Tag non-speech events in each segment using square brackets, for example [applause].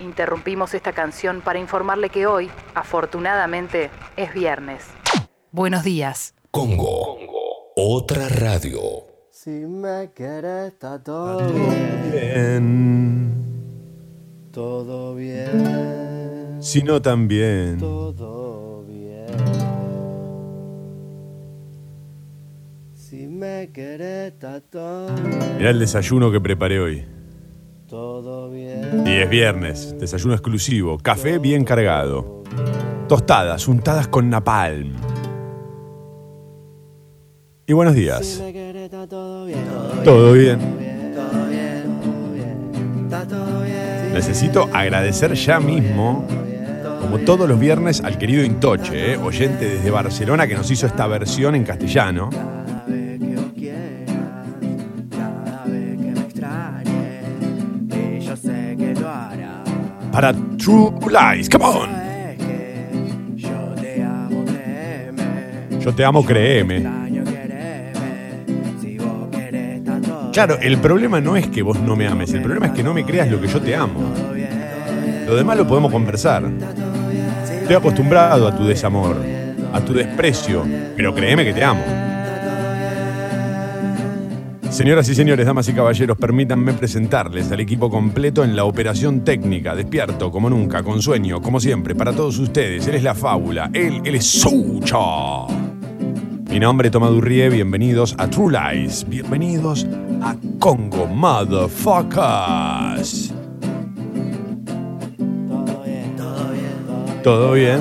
Interrumpimos esta canción para informarle que hoy, afortunadamente, es viernes. Buenos días. Congo. Otra radio. Si me quieres, está todo Bien. Todo bien. Si no, también. Todo bien. Si me quieres, está todo Mirá el desayuno que preparé hoy. Todo bien. Y es viernes, desayuno exclusivo, café bien cargado. Tostadas, untadas con napalm. Y buenos días. bien. Todo bien. Necesito agradecer ya mismo, como todos los viernes, al querido Intoche, ¿eh? oyente desde Barcelona que nos hizo esta versión en castellano. Para True Lies. Come on. Yo te amo, créeme. Claro, el problema no es que vos no me ames, el problema es que no me creas lo que yo te amo. Lo demás lo podemos conversar. Estoy acostumbrado a tu desamor, a tu desprecio, pero créeme que te amo. Señoras y señores, damas y caballeros, permítanme presentarles al equipo completo en la operación técnica, despierto como nunca, con sueño, como siempre, para todos ustedes. Él es la fábula, él, él es Sucha. Mi nombre es Tomás Durrie, bienvenidos a True Lies, bienvenidos a Congo Motherfuckers. ¿Todo bien?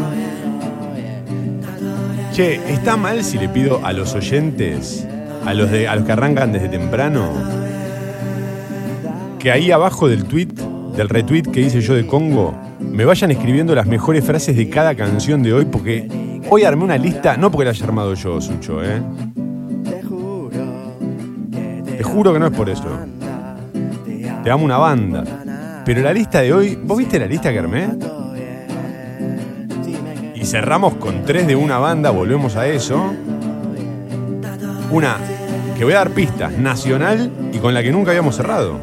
Che, ¿está mal si le pido a los oyentes, a los, de, a los que arrancan desde temprano, que ahí abajo del tweet, del retweet que hice yo de Congo, me vayan escribiendo las mejores frases de cada canción de hoy? Porque hoy armé una lista, no porque la haya armado yo, Sucho, ¿eh? Te juro que no es por eso. te amo una banda. Pero la lista de hoy, ¿vos viste la lista que armé? Y cerramos con tres de una banda, volvemos a eso. Una que voy a dar pistas, nacional y con la que nunca habíamos cerrado.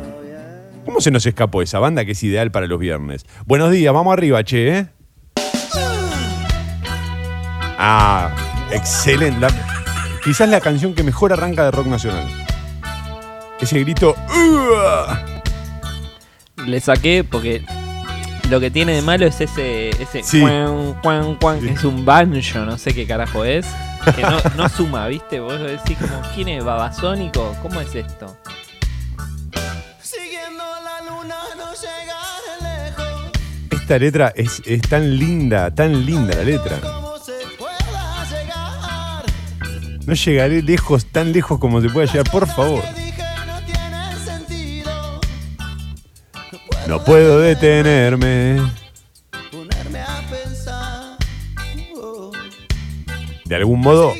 ¿Cómo se nos escapó esa banda que es ideal para los viernes? Buenos días, vamos arriba, che, ¿eh? Ah, excelente. La- quizás la canción que mejor arranca de rock nacional. Ese grito. "Uah". Le saqué porque lo que tiene de malo es ese, ese Sí. cuan, cuan, cuan, que es un banjo, no sé qué carajo es. Que no, no suma, ¿viste? Vos decís como, ¿quién es babasónico? ¿Cómo es esto? Siguiendo la luna no llegar lejos Esta letra es, es tan linda, tan linda la letra. No llegaré lejos, tan lejos como se pueda llegar, por favor. Que dije no tiene sentido No puedo detenerme. De algún modo,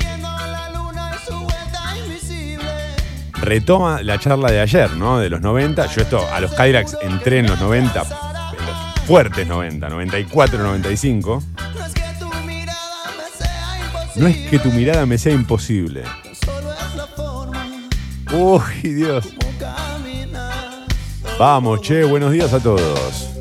retoma la charla de ayer, ¿no? De los 90. Yo esto, a los Kyrax entré en los 90, en los fuertes 90, 94, 95. No es que tu mirada me sea imposible. No es que tu mirada me sea imposible. Solo es la forma Uy, Dios. Vamos, che, buenos días a todos.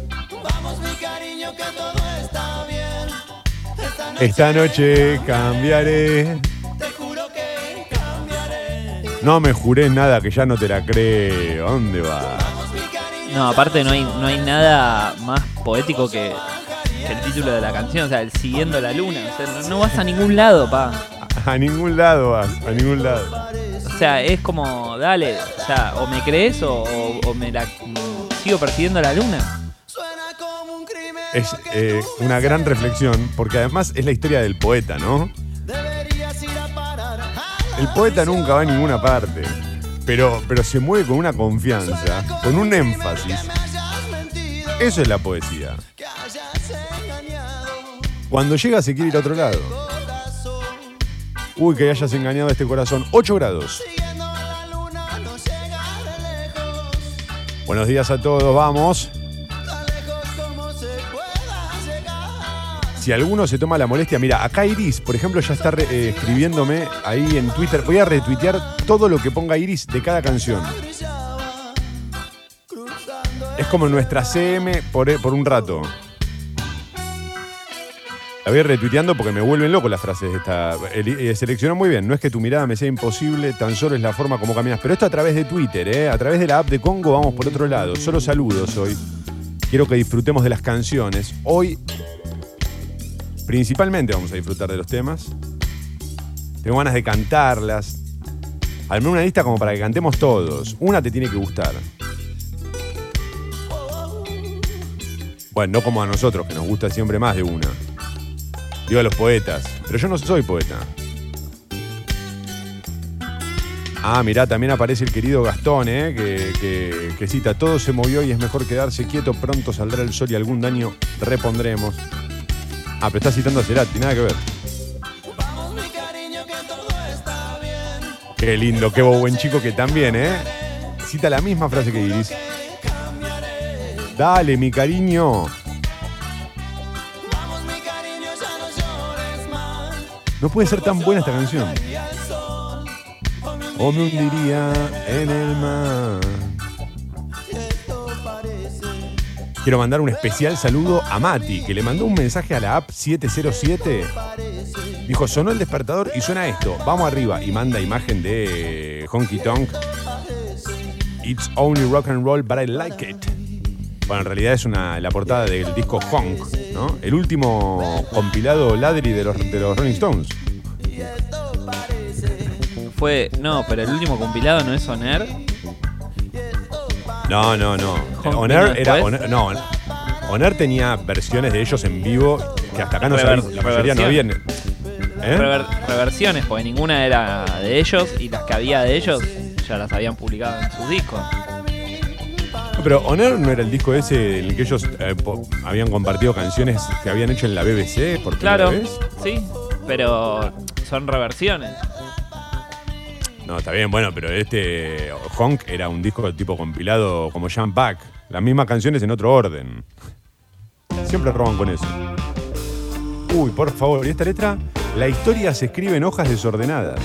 Esta noche cambiaré. te juro que cambiaré. No me juré nada que ya no te la creo. ¿Dónde cariño. No, aparte no hay, no hay nada más poético que, que el título de la canción, o sea, el siguiendo la luna. O sea, no, no vas a ningún lado, pa. [laughs] A ningún lado vas, a ningún lado. O sea, es como, dale, o sea, o me crees o, o- o me la sigo persiguiendo la luna. Es eh, una gran reflexión, porque además es la historia del poeta, ¿no? El poeta nunca va a ninguna parte, pero, pero se mueve con una confianza, con un énfasis. Eso es la poesía. Cuando llega se quiere ir a otro lado. Uy, que hayas engañado a este corazón. 8 grados. Buenos días a todos, vamos. Si alguno se toma la molestia, mira, acá Iris, por ejemplo, ya está eh, escribiéndome ahí en Twitter. Voy a retuitear todo lo que ponga Iris de cada canción. Es como nuestra CM por, e, por un rato. La voy retuiteando porque me vuelven loco las frases de esta. Eh, seleccionó muy bien. No es que tu mirada me sea imposible, tan solo es la forma como caminas. Pero esto a través de Twitter, ¿eh? A través de la app de Congo vamos por otro lado. Solo saludos hoy. Quiero que disfrutemos de las canciones. Hoy, principalmente vamos a disfrutar de los temas. Tengo ganas de cantarlas. Armé una lista como para que cantemos todos. Una te tiene que gustar. Bueno, no como a nosotros, que nos gusta siempre más de una. Digo a los poetas. Pero yo no soy poeta. Ah, mirá, también aparece el querido Gastón, ¿eh? que, que- que cita, todo se movió y es mejor quedarse quieto, pronto saldrá el sol y algún daño repondremos. Ah, pero está citando a Cerati, nada que ver. Qué lindo, qué buen chico que también, ¿eh? Cita la misma frase que Iris. Dale, mi cariño. No puede ser tan buena esta canción. O me hundiría en el mar. Quiero mandar un especial saludo a Mati, que le mandó un mensaje a la app 707. Dijo, sonó el despertador y suena esto. Vamos arriba. Y manda imagen de Honky Tonk. It's only rock and roll, but I like it. Bueno, en realidad es una, la portada del disco Funk, ¿no? El último compilado ladri de los, de los Rolling Stones. Fue. No, pero el último compilado no es Oner. No, no, no. Vino era. no, tenía versiones de ellos en vivo que hasta acá no Rever-. La mayoría no habían. ¿Eh? Rever- reversiones, porque ninguna era de ellos y las que había de ellos ya las habían publicado en sus discos. Pero Honor no era el disco ese en el que ellos eh, habían compartido canciones que habían hecho en la BBC, por primera Claro, vez. sí, pero son reversiones. No, está bien, bueno, pero este Honk era un disco tipo compilado como Jam Pack. Las mismas canciones en otro orden. Siempre roban con eso. Uy, por favor, ¿y esta letra? La historia se escribe en hojas desordenadas.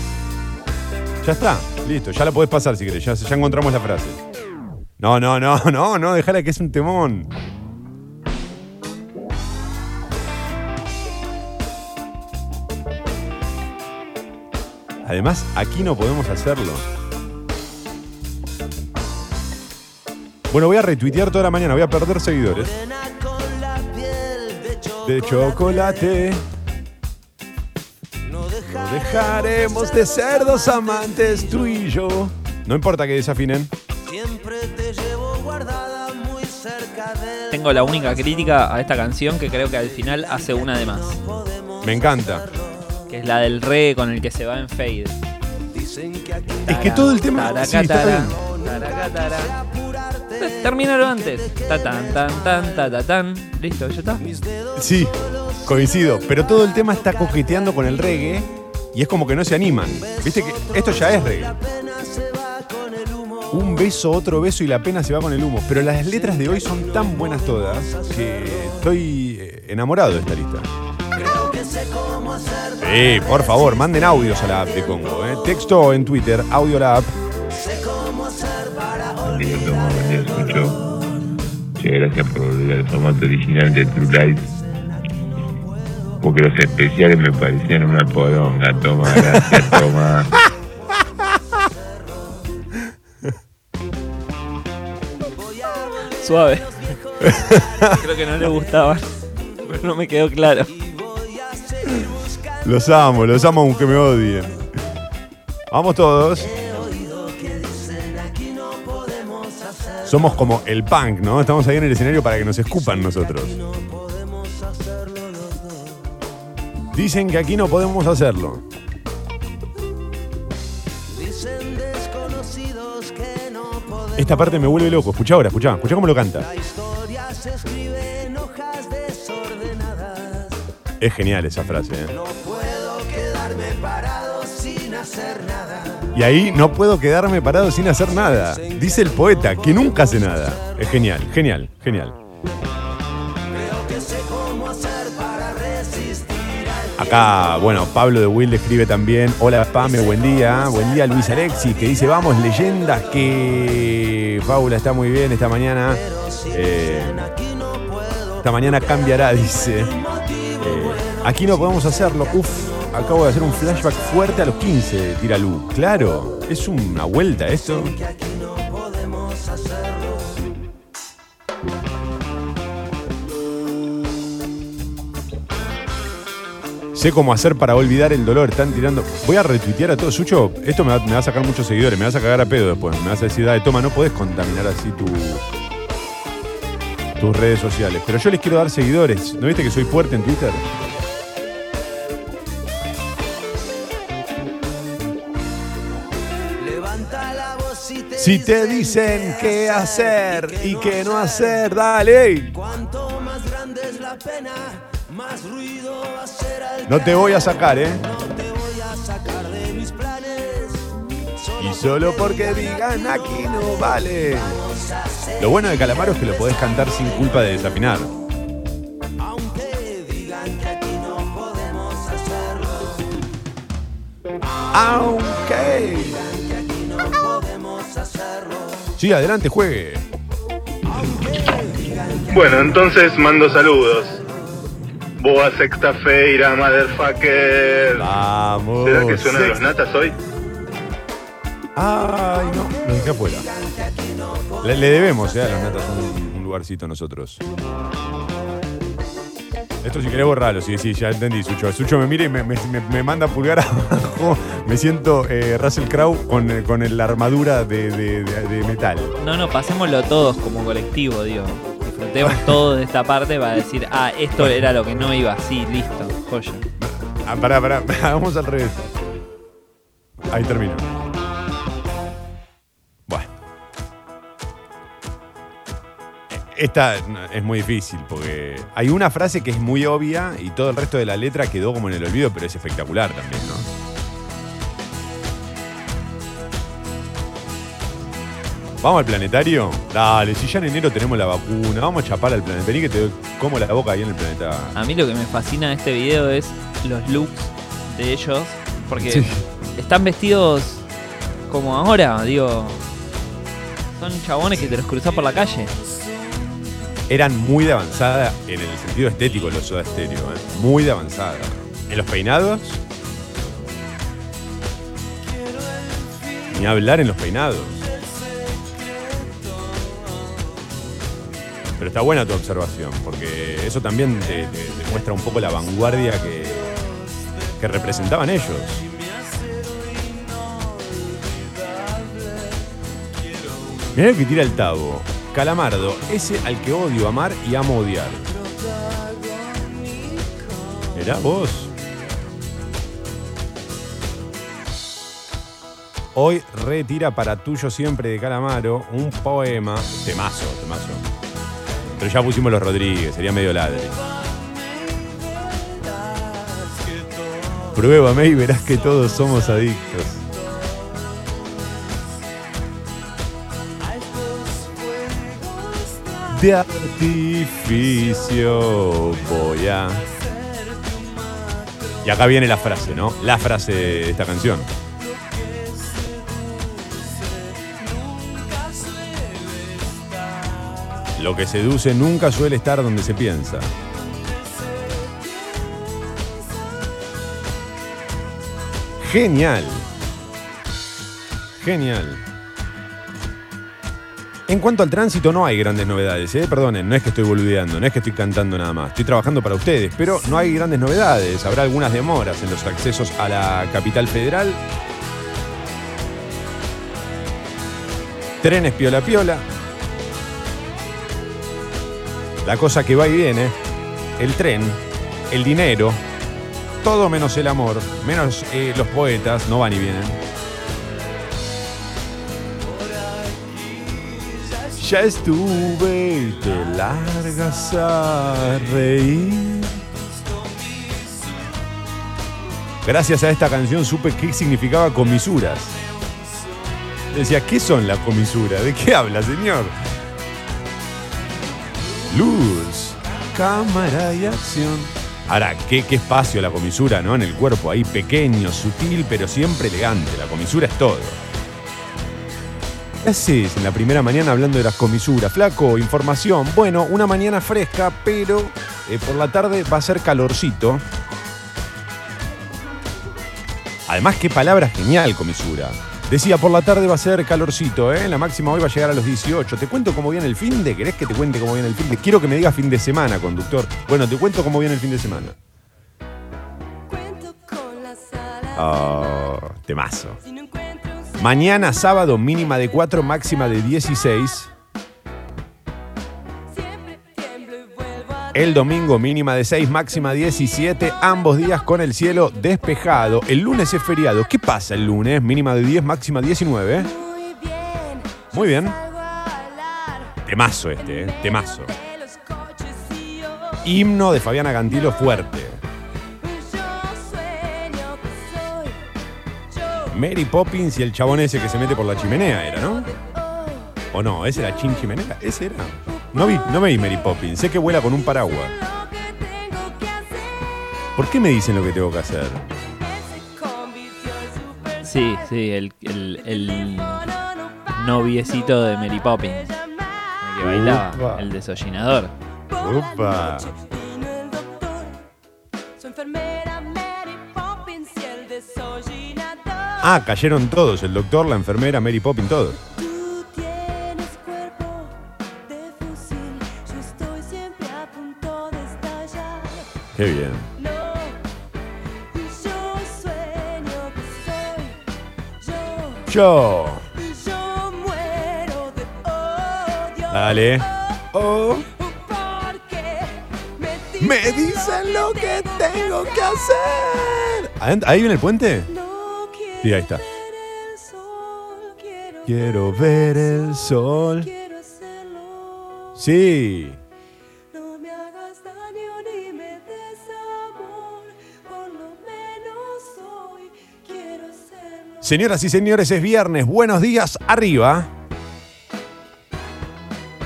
Ya está, listo, ya la podés pasar si querés, ya, ya encontramos la frase. No, no, no, no, no, dejala que es un temón. Además, aquí no podemos hacerlo. Bueno, voy a retuitear toda la mañana, voy a perder seguidores. De chocolate. No dejaremos de ser dos amantes, tú y yo. No importa que desafinen. Tengo la única crítica a esta canción que creo que al final hace una de más, Me encanta. Que es la del re con el que se va en fade. Es que todo el tema. Sí, está taracatara. Termínalo antes. Ta tan tan tan ta ta tan. Listo, ya está. Sí, coincido. Pero todo el tema está coqueteando con el reggae y es como que no se animan. Viste que esto ya es reggae. Un beso, otro beso y la pena se va con el humo. Pero las letras de hoy son tan buenas todas que estoy eh, enamorado de esta lista. Sí, por favor, manden audios a la app de Congo. ¿eh? Texto en Twitter, audio a la app. Soy yo. Muchas gracias por al formato original de True Life. Porque los especiales me parecían una poronga. Toma, gracias, [laughs] toma. Suave. Creo que no le gustaban. [laughs] Pero no me quedó claro. Los amo, los amo aunque me odien. Vamos todos. Somos como el punk, ¿no? Estamos ahí en el escenario para que nos escupan nosotros. Dicen que aquí no podemos hacerlo. Esta parte me vuelve loco. Escucha ahora, escucha, escucha cómo lo canta. Es genial esa frase. ¿eh? Y ahí no puedo quedarme parado sin hacer nada. Dice el poeta que nunca hace nada. Es genial, genial, genial. Acá, bueno, Pablo de Will escribe también. Hola Pame, buen día. Buen día Luis Alexis, que dice, vamos, leyendas que... Fábula está muy bien esta mañana. Eh, esta mañana cambiará, dice. Eh, aquí no podemos hacerlo. Uf, acabo de hacer un flashback fuerte a los 15, tira Lu. Claro, es una vuelta esto. Sé cómo hacer para olvidar el dolor. Están tirando. Voy a retuitear a todo. Sucho, esto me va, me va a sacar muchos seguidores. Me vas a cagar a pedo después. Me vas a decir, dale, toma, no podés contaminar así tu, tus redes sociales. Pero yo les quiero dar seguidores. ¿No viste que soy fuerte en Twitter? Si te dicen qué hacer y qué no hacer, dale. No te voy a sacar, ¿eh? Y solo porque digan aquí no vale. Lo bueno de Calamaro es que lo podés cantar sin culpa de desafinar. Aunque. Sí, adelante, juegue. Bueno, entonces mando saludos. Boa sexta feira, motherfucker. Vamos. ¿Será que suena de los natas hoy? Ay, no, lo dejé afuera. Le, le debemos, eh, a los natas un, un lugarcito a nosotros. Esto si querés borrarlo, sí, sí, ya entendí, Sucho. Sucho me mira y me, me- me- manda pulgar [laughs] abajo. Me siento eh, Russell Crowe con, eh, con la armadura de, de- de- de metal. No, no, pasémoslo todos como colectivo, digo. Disfrutemos [laughs] todos de esta parte para decir, ah, esto era lo que no iba así, listo, joya. Ah, pará, pará, [laughs] vamos al revés. Ahí termino. Esta es muy difícil porque hay una frase que es muy obvia y todo el resto de la letra quedó como en el olvido, pero es espectacular también, ¿no? ¿Vamos al planetario? Dale, si ya en enero tenemos la vacuna, vamos a chapar al planeta. Vení que te como la boca ahí en el planeta. A mí lo que me fascina de este video es los looks de ellos, porque Sí. están vestidos como ahora, digo. Son chabones que te los cruzás por la calle. Eran muy de avanzada en el sentido estético los Soda Stereo, ¿eh? muy de avanzada. En los peinados, ni hablar en los peinados. Pero está buena tu observación, porque eso también te, muestra un poco la vanguardia que, representaban ellos. Mirá lo que tira el tabo. Calamardo, ese al que odio amar y amo odiar. Mirá vos. Hoy retira para tuyo siempre de Calamaro un poema. Temazo, temazo. Pero ya pusimos los Rodríguez, sería medio ladre. Pruébame y verás que todos somos adictos. De artificio voy a. Y acá viene la frase, ¿no? La frase de esta canción. Lo que seduce nunca suele estar donde se piensa. Genial. Genial. En cuanto al tránsito, no hay grandes novedades, ¿eh? Perdonen, no es que estoy boludeando, no es que estoy cantando nada más. Estoy trabajando para ustedes, pero no hay grandes novedades. Habrá algunas demoras en los accesos a la capital federal. Trenes piola piola. La cosa que va y viene, el tren, el dinero, todo menos el amor, menos eh, los poetas, no van y vienen. Ya estuve y te largas a reír. Gracias a esta canción supe qué significaba comisuras. Decía, ¿qué son las comisuras? ¿De qué habla, señor? Luz, cámara y acción. Ahora, ¿qué, qué espacio la comisura, ¿no? En el cuerpo, ahí pequeño, sutil, pero siempre elegante. La comisura es todo. ¿Qué haces en la primera mañana hablando de las comisuras? Flaco, información. Bueno, una mañana fresca, pero eh, por la tarde va a ser calorcito. Además, qué palabra genial, comisura. Decía, por la tarde va a ser calorcito, ¿eh? La máxima hoy va a llegar a los 18. ¿Te cuento cómo viene el fin de? ¿Querés que te cuente cómo viene el fin de? Quiero que me digas fin de semana, conductor. Bueno, te cuento cómo viene el fin de semana. Oh, temazo. Mañana sábado mínima de 4, máxima de 16. El domingo mínima de 6, máxima 17, ambos días con el cielo despejado. El lunes es feriado. ¿Qué pasa el lunes? Mínima de 10, máxima 19. Muy bien. Temazo este, ¿eh? Temazo. Himno de Fabiana Cantilo fuerte. Mary Poppins y el chabón ese que se mete por la chimenea era, ¿no? ¿O no? ¿Ese era Chin Chimenea? ¿Ese era? No vi, no me vi Mary Poppins. Sé que vuela con un paraguas. ¿Por qué me dicen lo que tengo que hacer? Sí, sí, el, el, el noviecito de Mary Poppins. El que bailaba, el desollinador. Upa. Ah, cayeron todos. El doctor, la enfermera, Mary Poppins, todos. Qué bien. Yo. Dale. Oh. Me dicen lo que tengo que hacer. ¿Adent- ¿Ahí viene el puente? Sí, ahí está. Quiero ver el sol. Sí. No me hagas daño ni me des amor, por lo menos hoy quiero serlo. Señoras y señores, es viernes. Buenos días, arriba.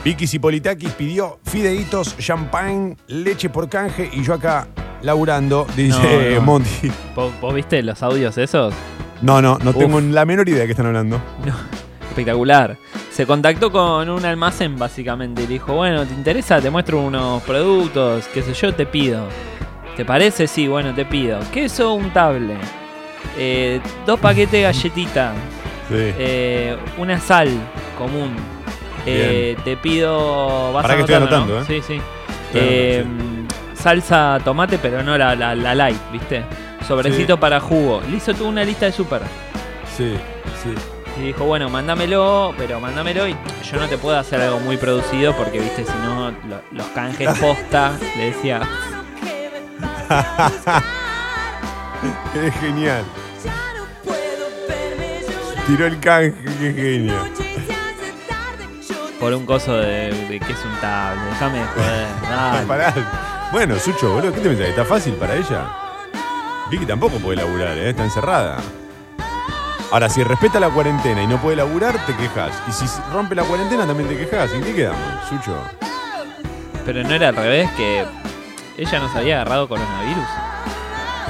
Vicky Cipolitakis pidió fideitos, champagne, leche por canje y yo acá laburando, dice No, no. Monty. ¿Vos, vos viste los audios esos? No, no, no Uf. tengo la menor idea de qué están hablando. [laughs] No, espectacular. Se contactó con un almacén básicamente y le dijo, bueno, ¿te interesa? Te muestro unos productos, qué sé yo, te pido. ¿Te parece? Sí, bueno, te pido. Queso untable. eh, dos paquetes de galletita. Sí. eh, una sal común. eh, te pido... Vas Pará que estoy anotando, ¿no? anotando, Sí, sí. Eh, salsa tomate, pero no la, la- la light, ¿viste? Sobrecito Sí. para jugo. Le hizo toda una lista de súper. Sí, sí. Y dijo, bueno, mándamelo, pero mándamelo y yo no te puedo hacer algo muy producido porque, viste, si no, lo- los canjes [laughs] posta, le decía, [laughs] Es genial. Tiró el canje, qué genio. Por un coso de, de que es un tablet, déjame de joder, [laughs] dale. Bueno, Sucho, boludo, ¿qué te pensás? ¿Está fácil para ella? Vicky tampoco puede laburar, ¿eh? Está encerrada. Ahora, si respeta la cuarentena y no puede laburar, te quejas. Y si rompe la cuarentena, también te quejas. ¿En qué quedamos, Sucho? Pero no era al revés, que ella no se había agarrado coronavirus.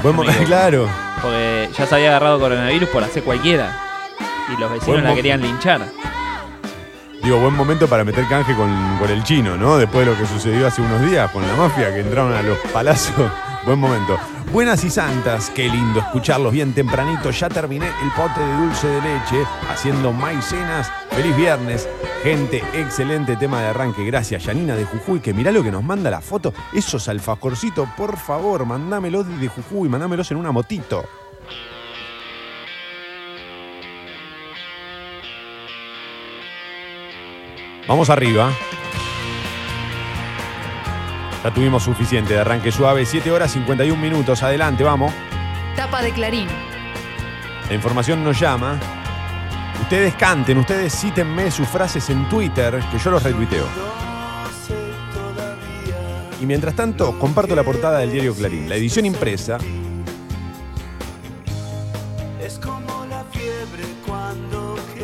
Buen momento, [laughs] claro. Porque ya se había agarrado coronavirus por hacer cualquiera. Y los vecinos Buen la querían linchar. Digo, buen momento para meter canje con, con el chino, ¿no? Después de lo que sucedió hace unos días con la mafia que entraron a los palacios. Buen momento. Buenas y santas, qué lindo escucharlos bien tempranito. Ya terminé el pote de dulce de leche haciendo maicenas. Feliz viernes. Gente, excelente tema de arranque. Gracias, Yanina de Jujuy, que mirá lo que nos manda la foto. Esos alfajorcitos, por favor, mandámelos desde Jujuy, mandámelos en una motito. Vamos arriba. Ya tuvimos suficiente de arranque suave. 7 horas 51 minutos. Adelante, vamos. Tapa de Clarín. La información nos llama. Ustedes canten, ustedes cítenme sus frases en Twitter, que yo los retuiteo. Y mientras tanto, comparto la portada del diario Clarín, la edición impresa.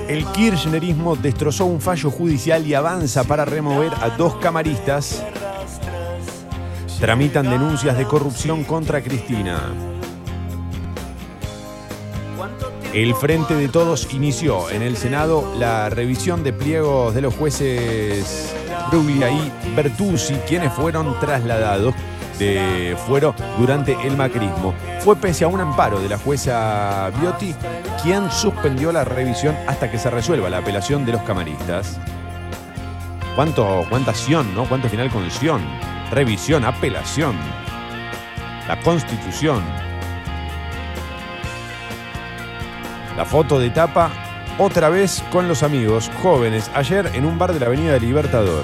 El kirchnerismo destrozó un fallo judicial y avanza para remover a dos camaristas. Tramitan denuncias de corrupción contra Cristina. El Frente de Todos inició en el Senado la revisión de pliegos de los jueces Bruglia y Bertuzzi, quienes fueron trasladados de fuero durante el macrismo. Fue pese a un amparo de la jueza Biotti quien suspendió la revisión hasta que se resuelva la apelación de los camaristas. ¿Cuánto, cuánta acción, ¿no? ¿Cuánto final con acción? Revisión, apelación. La constitución. La foto de tapa, otra vez con los amigos jóvenes, ayer en un bar de la Avenida del Libertador.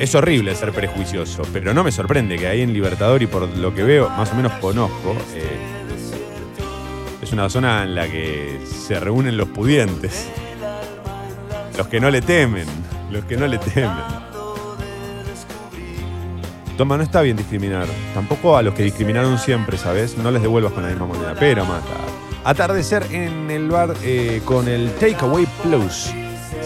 Es horrible ser prejuicioso, pero no me sorprende que ahí en Libertador y por lo que veo, más o menos conozco, eh, es una zona en la que se reúnen los pudientes. Los que no le temen, los que no le temen. Toma, no está bien discriminar. Tampoco a los que discriminaron siempre, ¿sabes? No les devuelvas con la misma moneda, pero mata. Atardecer en el bar eh, con el Takeaway Plus.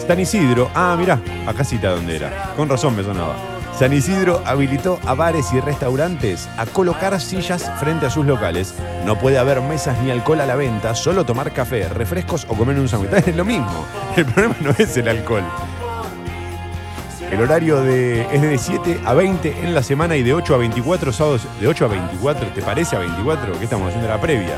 San Isidro, ah, mirá, acá cita donde era. Con razón me sonaba. San Isidro habilitó a bares y restaurantes a colocar sillas frente a sus locales. No puede haber mesas ni alcohol a la venta, solo tomar café, refrescos o comer un sándwich. [laughs] Es lo mismo. El problema no es el alcohol. El horario es de 7 a 20 en la semana y de 8 a 24 sábados. ¿De 8 a 24? ¿Te parece a 24? ¿Qué estamos haciendo la previa?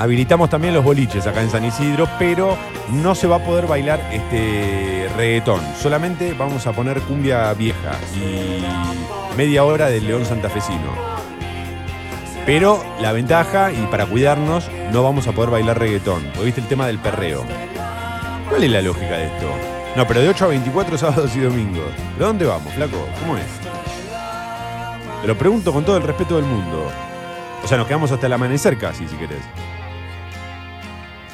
Habilitamos también los boliches acá en San Isidro, pero no se va a poder bailar este reggaetón. Solamente vamos a poner cumbia vieja y media hora del León Santafesino. Pero la ventaja, y para cuidarnos, no vamos a poder bailar reggaetón. ¿Lo viste el tema del perreo? ¿Cuál es la lógica de esto? No, pero de 8 a 24 sábados y domingos. ¿De dónde vamos, flaco? ¿Cómo es? Te lo pregunto con todo el respeto del mundo. O sea, nos quedamos hasta el amanecer casi, si querés.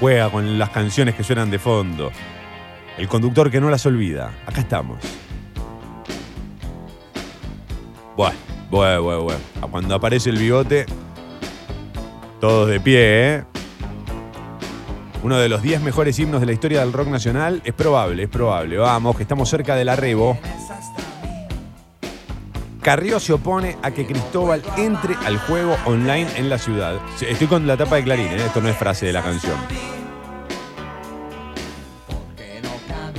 Juega con las canciones que suenan de fondo. El conductor que no las olvida. Acá estamos. Bueno, bueno, bueno, bueno. Cuando aparece el bigote, todos de pie, ¿eh? Uno de los 10 mejores himnos de la historia del rock nacional. Es probable, es probable. Vamos, que estamos cerca del arrebo. Carrió se opone a que Cristóbal entre al juego online en la ciudad. Estoy con la tapa de Clarín, ¿eh? esto no es frase de la canción.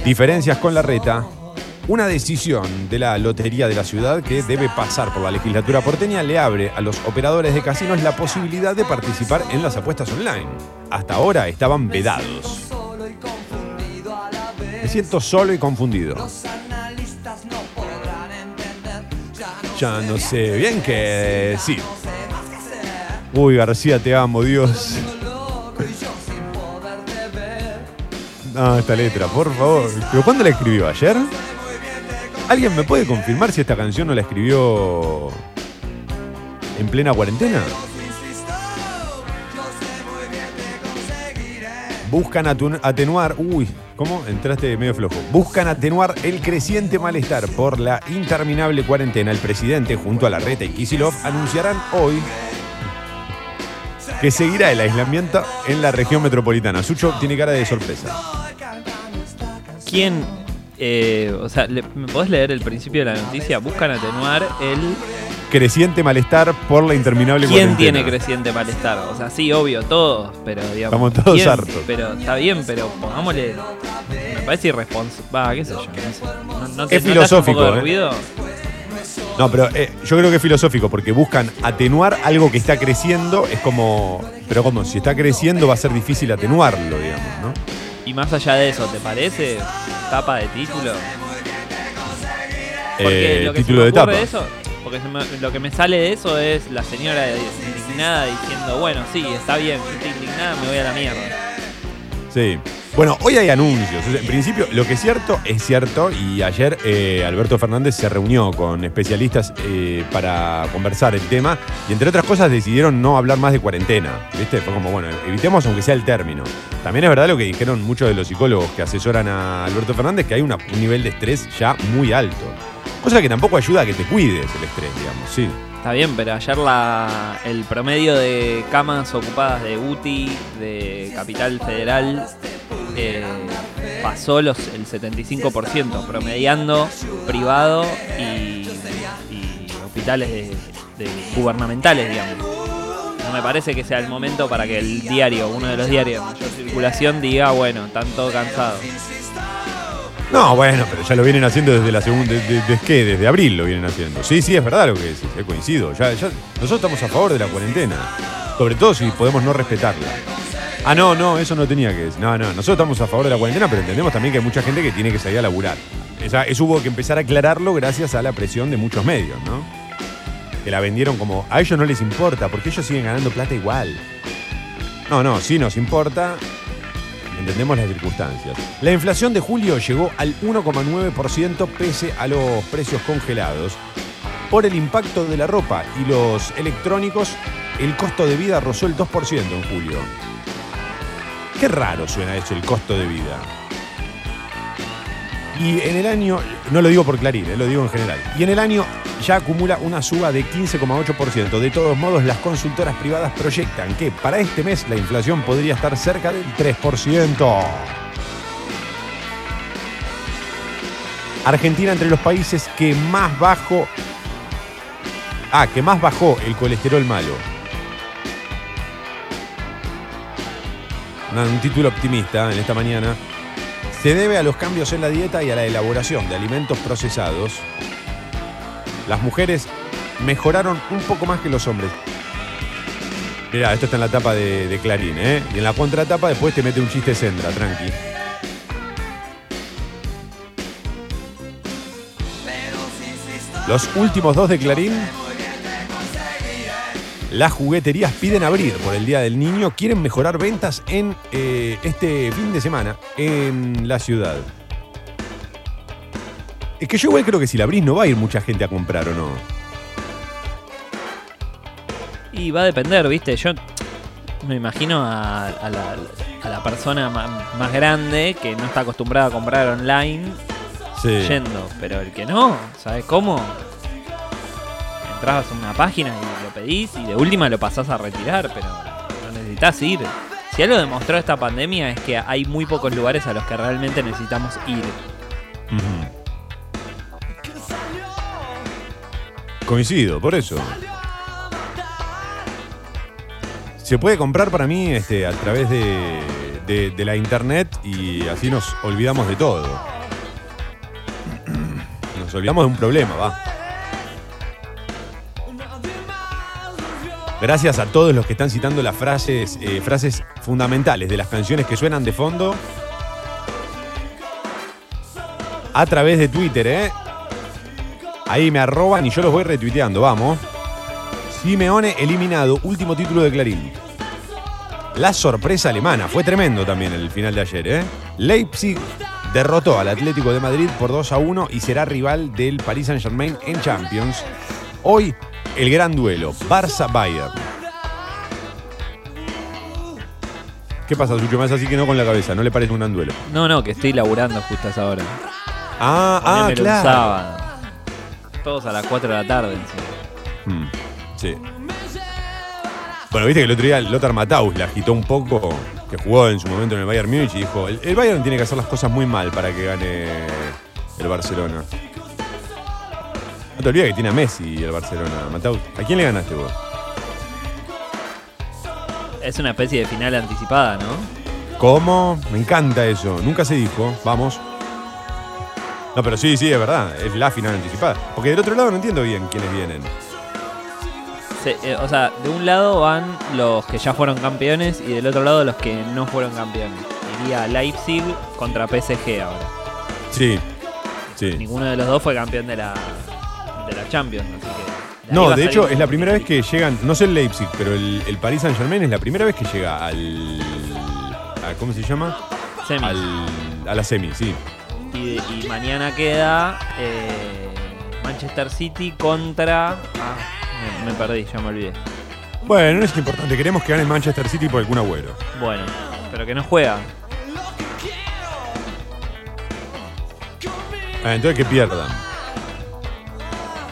Diferencias con la reta. Una decisión de la Lotería de la Ciudad que debe pasar por la legislatura porteña le abre a los operadores de casinos la posibilidad de participar en las apuestas online. Hasta ahora estaban vedados. Me siento solo y confundido. Sé bien qué decir. Uy, García, te amo, Dios. No, esta letra, por favor. ¿Pero cuándo la escribió? ¿Ayer? ¿Alguien me puede confirmar si esta canción no la escribió en plena cuarentena? Buscan atenuar. Uy, ¿cómo? Entraste medio flojo. Buscan atenuar el creciente malestar por la interminable cuarentena. El presidente, junto a la Reta y Kisilov, anunciarán hoy que seguirá el aislamiento en la región metropolitana. Sucho tiene cara de sorpresa. ¿Quién, eh, o sea, ¿me podés leer el principio de la noticia? Buscan atenuar el... Creciente malestar por la interminable ¿Quién cuarentena. tiene creciente malestar? O sea, sí, obvio, todos, pero digamos... Estamos todos hartos. Pero está bien, pero pongámosle... Me parece irresponsable. Va, qué sé yo. No, sé. No- no te- Es ¿no te hace un poco filosófico, ¿eh? No, pero eh, yo creo que es filosófico porque buscan atenuar algo que está creciendo. Es como. Pero como, si está creciendo va a ser difícil atenuarlo, digamos, ¿no? Y más allá de eso, ¿te parece? Tapa de título. Porque Eh, lo que título se me de tapa. de eso, porque lo que me sale de eso es la señora indignada diciendo, bueno, sí, está bien, estoy indignada, me voy a la mierda. Sí. Bueno, hoy hay anuncios. En principio, lo que es cierto es cierto. Y ayer eh, Alberto Fernández se reunió con especialistas eh, para conversar el tema. Y entre otras cosas decidieron no hablar más de cuarentena. ¿Viste? Fue como, bueno, evitemos aunque sea el término. También es verdad lo que dijeron muchos de los psicólogos que asesoran a Alberto Fernández, que hay un nivel de estrés ya muy alto. Cosa que tampoco ayuda a que te cuides el estrés, digamos, sí. Está bien, pero ayer la, el promedio de camas ocupadas de UTI, de Capital Federal, eh, pasó los, el 75%, promediando privado y, hospitales gubernamentales, digamos. No me parece que sea el momento para que el diario, uno de los diarios de mayor circulación, diga, bueno, están todos cansados. No, bueno, pero ya lo vienen haciendo desde la segunda. de- de- ¿Desde qué? Desde abril lo vienen haciendo. Sí, sí, es verdad lo que decís, eh, coincido. Ya- nosotros estamos a favor de la cuarentena. Sobre todo si podemos no respetarla. Ah, no, no, eso no tenía que decir. No, no, nosotros estamos a favor de la cuarentena, pero entendemos también que hay mucha gente que tiene que salir a laburar. Esa- eso hubo que empezar a aclararlo gracias a la presión de muchos medios, ¿no? Que la vendieron como, a ellos no les importa, porque ellos siguen ganando plata igual. No, no, sí nos importa, Entendemos las circunstancias. La inflación de julio llegó al 1,9% pese a los precios congelados. Por el impacto de la ropa y los electrónicos, el costo de vida rozó el 2% en julio. Qué raro suena eso, el costo de vida. Y en el año, no lo digo por Clarín, eh, lo digo en general, y en el año ya acumula una suba de 15,8%. De todos modos, las consultoras privadas proyectan que para este mes la inflación podría estar cerca del 3%. Argentina entre los países que más bajo Ah, que más bajó el colesterol malo. Un título optimista en esta mañana. Se debe a los cambios en la dieta y a la elaboración de alimentos procesados. Las mujeres mejoraron un poco más que los hombres. Mirá, esto está en la tapa de, Clarín, ¿eh? Y en la contratapa después te mete un chiste Sendra, tranqui. Los últimos dos de Clarín. Las jugueterías piden abrir por el Día del Niño. Quieren mejorar ventas en eh, este fin de semana en la ciudad. Es que yo igual creo que si la abrís no va a ir mucha gente a comprar o no. Y va a depender, ¿viste? Yo me imagino a, a la, a la persona más grande que no está acostumbrada a comprar online Sí. yendo, pero el que no, ¿sabes cómo? Entrabas a una página y pedís y de última lo pasás a retirar, pero no necesitas ir. Si algo demostró esta pandemia es que hay muy pocos lugares a los que realmente necesitamos ir. Coincido, por eso. Se puede comprar para mí este, a través de- de la internet y así nos olvidamos de todo. [clears throat] Nos olvidamos de un problema, va. Gracias a todos los que están citando las frases, eh, frases fundamentales de las canciones que suenan de fondo a través de Twitter, ¿eh? Ahí me arroban y yo los voy retuiteando, vamos. Simeone eliminado, último título de Clarín. La sorpresa alemana, fue tremendo también el final de ayer, ¿eh? Leipzig derrotó al Atlético de Madrid por 2 a 1 y será rival del Paris Saint-Germain en Champions. Hoy, el gran duelo, Barça-Bayern. ¿Qué pasa, Sucho? Más así que no con la cabeza, ¿no le parece un gran duelo? No, no, que estoy laburando justo a esa hora. Ah, ah, Ponémelo un claro. sábado. Todos a las 4 de la tarde. encima. Mm, sí. Bueno, viste que el otro día Lothar Matthaus la agitó un poco, que jugó en su momento en el Bayern Múnich y dijo, el, el Bayern tiene que hacer las cosas muy mal para que gane el Barcelona. No te olvides que tiene a Messi el Barcelona, Matthaus. ¿A quién le ganaste vos? Es una especie de final anticipada, ¿no? ¿Cómo? Me encanta eso. Nunca se dijo. Vamos. No, pero sí, sí, es verdad. Es la final anticipada. Porque del otro lado no entiendo bien quiénes vienen. Se- eh, o sea, de un lado van los que ya fueron campeones y del otro lado los que no fueron campeones. Iría Leipzig contra PSG ahora. Sí. Sí. Ninguno de los dos fue campeón de la, de la Champions, así que. de No, de hecho es la primera vez que llegan, no sé el Leipzig, pero el, el Paris Saint Germain es la primera vez que llega al, a- ¿cómo se llama? Semis. Al, a la semi, sí. Y, y mañana queda eh, Manchester City contra. Ah, me, me perdí, ya me olvidé. Bueno, no es importante, queremos que gane Manchester City por algún agüero. Bueno, pero que no juega. Ah, entonces que pierdan.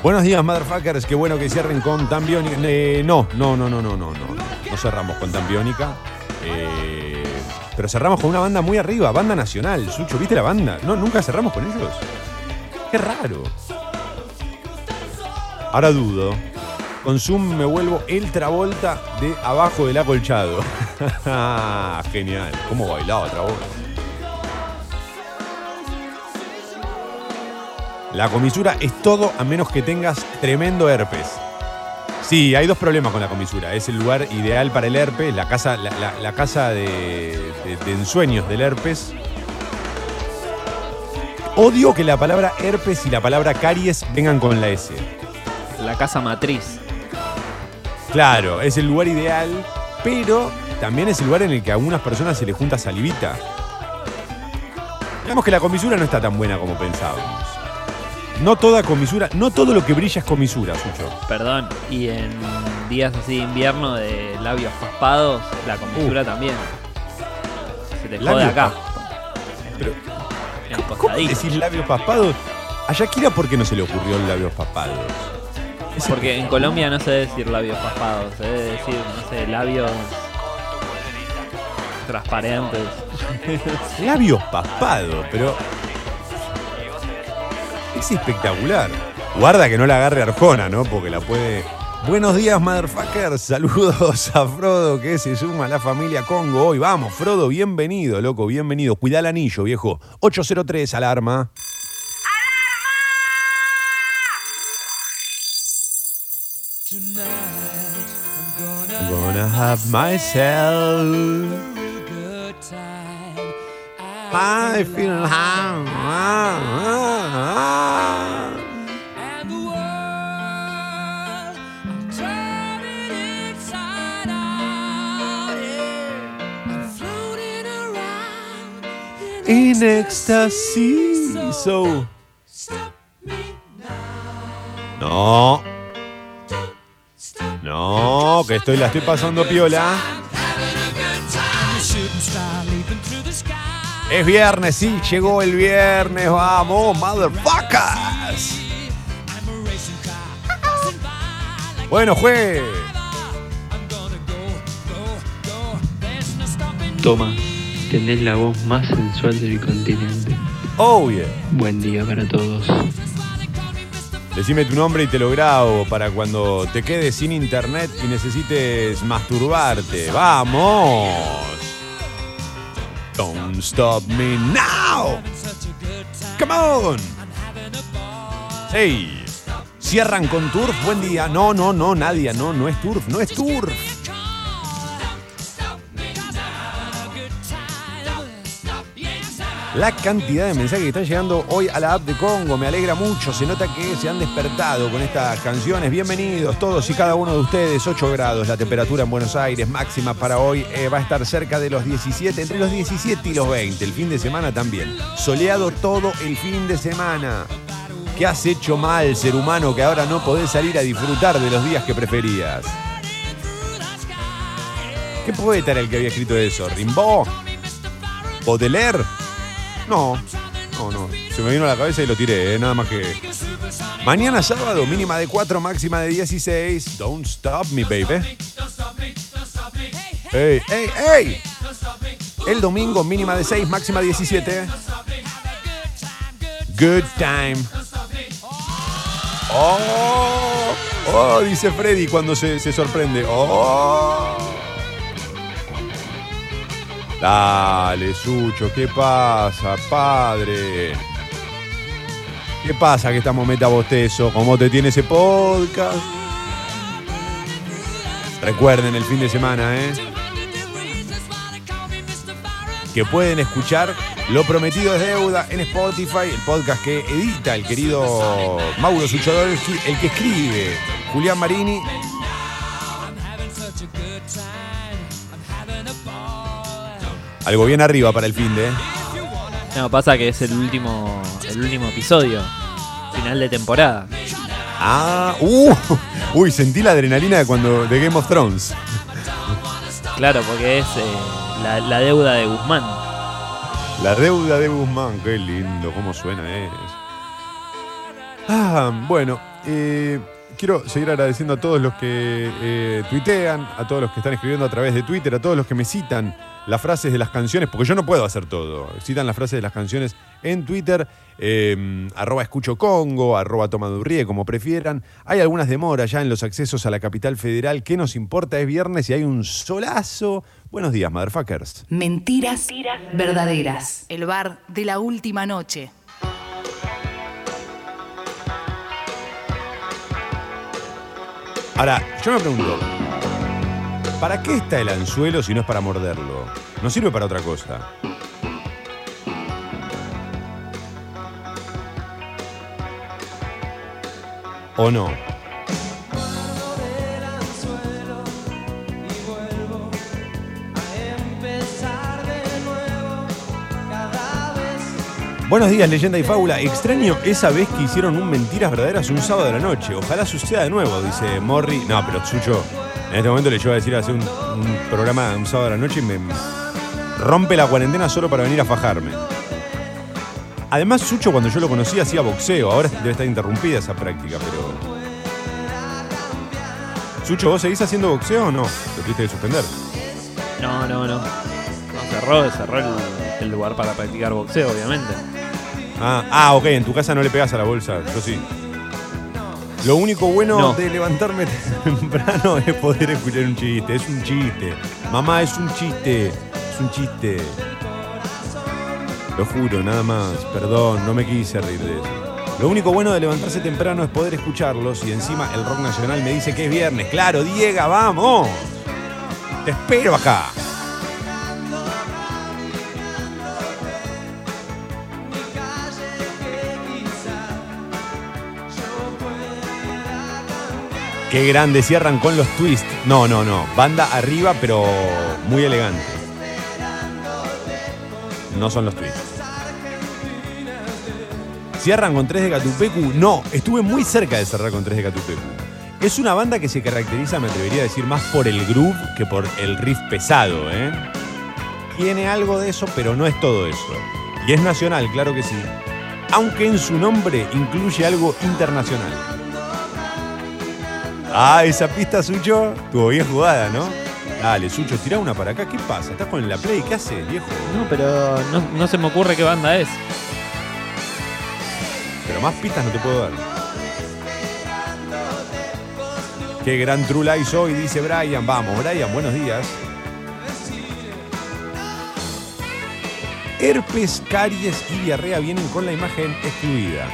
Buenos días, motherfuckers. Qué bueno que cierren con tan biónica. Eh, no, no, no, no, no, no, no. No cerramos con tan biónica. Eh, pero cerramos con una banda muy arriba, banda nacional. Sucho, ¿viste la banda? No, nunca cerramos con ellos. Qué raro. Ahora dudo. Con Zoom me vuelvo el Travolta de abajo del acolchado. [laughs] Genial. ¿Cómo bailaba Travolta? La comisura es todo a menos que tengas tremendo herpes. Sí, hay dos problemas con la comisura. Es el lugar ideal para el herpes, la casa, la, la- la casa de, de- de ensueños del herpes. Odio que la palabra herpes y la palabra caries vengan con la S. La casa matriz. Claro, es el lugar ideal, pero también es el lugar en el que a algunas personas se les junta salivita. Digamos que la comisura no está tan buena como pensábamos. No toda comisura, no todo lo que brilla es comisura, Sucho. Perdón. Y en días así de invierno de labios raspados, la comisura también. Se te jode Labios acá. Pero, En ¿Cómo costadito. decís labios paspados? A Shakira, ¿por qué no se le ocurrió el labios paspados? Ese- Porque en Colombia no se debe decir labios raspados, se debe decir, no sé, labios transparentes. [laughs] Labios paspados, pero. Es espectacular. Guarda que no la agarre Arjona, ¿no? Porque la puede. Buenos días, motherfuckers. Saludos a Frodo que se suma a la familia Congo hoy. Vamos, Frodo, bienvenido, loco, bienvenido. Cuida el anillo, viejo. 803, alarma. I'm gonna have myself. I feel in ecstasy. So. No. No, que estoy, la estoy pasando piola. Es viernes, sí, llegó el viernes, vamos, motherfuckers. Bueno, juez. Toma, tenés la voz más sensual del continente. Oh, yeah. Buen día para todos. Decime tu nombre y te lo grabo para cuando te quedes sin internet y necesites masturbarte. ¡Vamos! Stop me now. Come on. Hey. Cierran con Turf. Buen día. No, no, no, Nadia. No, no es Turf. No es Turf. La cantidad de mensajes que están llegando hoy a la app de Congo me alegra mucho. Se nota que se han despertado con estas canciones. Bienvenidos todos y cada uno de ustedes. 8 grados la temperatura en Buenos Aires. Máxima para hoy eh, va a estar cerca de los 17, entre los 17 y los 20. El fin de semana también. Soleado todo el fin de semana. ¿Qué has hecho mal, ser humano, que ahora no podés salir a disfrutar de los días que preferías? ¿Qué poeta era el que había escrito eso? ¿Rimbaud? ¿Baudelaire? No, no, no. Se me vino a la cabeza y lo tiré, eh, nada más que. Mañana sábado, mínima de 4, máxima de 16. Don't stop me, baby. ¡Ey, ey, ey! El domingo, mínima de 6, máxima 17. Good time. ¡Oh! ¡Oh! Dice Freddy cuando se, se sorprende. ¡Oh! Dale, Sucho, ¿qué pasa, padre? ¿Qué pasa que estamos metabostezo? ¿Cómo te tiene ese podcast? Recuerden el fin de semana, ¿eh? Que pueden escuchar Lo Prometido es Deuda en Spotify, el podcast que edita el querido Mauro Suchodolski, el que escribe Julián Marini. Algo bien arriba para el fin de. No, pasa que es el último, el último episodio. Final de temporada. Ah, uh, uy, sentí la adrenalina de cuando de Game of Thrones. Claro, porque es eh, la, la deuda de Guzmán. La deuda de Guzmán, qué lindo, cómo suena eso. Ah, bueno, eh, quiero seguir agradeciendo a todos los que eh, tuitean, a todos los que están escribiendo a través de Twitter, a todos los que me citan las frases de las canciones, porque yo no puedo hacer todo. Citan las frases de las canciones en Twitter, eh, arroba escucho Congo, arroba tomadurrie, como prefieran. Hay algunas demoras ya en los accesos a la capital federal. ¿Qué nos importa? Es viernes y hay un solazo. Buenos días, motherfuckers. Mentiras, verdaderas. El bar de la última noche. Ahora, yo me pregunto, ¿para qué está el anzuelo si no es para morderlo? No sirve para otra cosa. ¿O no? Buenos días, leyenda y fábula. Extraño esa vez que hicieron un Mentiras Verdaderas un sábado de la noche. Ojalá suceda de nuevo, dice Morri. No, pero Sucho, en este momento le llevo a decir hacer un, un programa un sábado de la noche y me rompe la cuarentena solo para venir a fajarme. Además, Sucho, cuando yo lo conocí, hacía boxeo. Ahora debe estar interrumpida esa práctica, pero. Sucho, ¿vos seguís haciendo boxeo o no? Lo tuviste que suspender. No, no, no. No cerró, cerró el, el lugar para practicar boxeo, obviamente. Ah, ah, ok, en tu casa no le pegas a la bolsa, yo sí. Lo único bueno No. de levantarme [laughs] temprano es poder escuchar un chiste. Es un chiste. Mamá, es un chiste. Es un chiste. Lo juro, nada más. Perdón, no me quise reír de eso. Lo único bueno de levantarse temprano es poder escucharlos y encima el rock nacional me dice que es viernes. Claro, Diego, vamos. Te espero acá. Qué grande, cierran con los twists. No, no, no. Banda arriba, pero muy elegante. No son los twists. ¿Cierran con 3 de Catupecu? No, estuve muy cerca de cerrar con 3 de Catupecu. Es una banda que se caracteriza, me atrevería a decir, más por el groove que por el riff pesado, ¿eh? Tiene algo de eso, pero no es todo eso. Y es nacional, claro que sí. Aunque en su nombre incluye algo internacional. Ah, esa pista, Sucho, tuvo bien jugada, ¿no? Dale, Sucho, tira una para acá. ¿Qué pasa? ¿Estás con la play? ¿Qué haces, viejo? No, pero no, no se me ocurre qué banda es. Pero más pistas no te puedo dar. Qué gran True Lies hoy, dice Brian. Vamos, Brian, buenos días. Herpes, caries y diarrea vienen con la imagen excluida.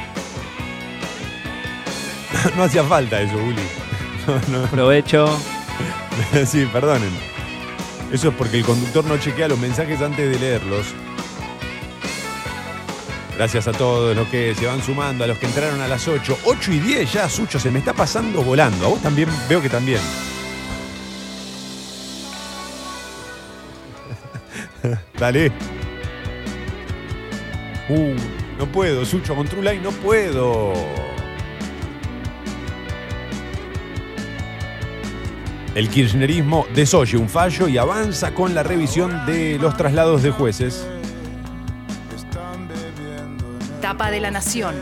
[laughs] No hacía falta eso, Uli. No, no. Provecho. [laughs] sí, perdonen. Eso es porque el conductor no chequea los mensajes antes de leerlos. Gracias a todos los que se van sumando, a los que entraron a las 8. 8 y 10 ya, Sucho, se me está pasando volando. A vos también, veo que también. [laughs] Dale. Uh, no puedo, Sucho, con True Line no puedo. El kirchnerismo desoye un fallo y avanza con la revisión de los traslados de jueces. Tapa de la Nación.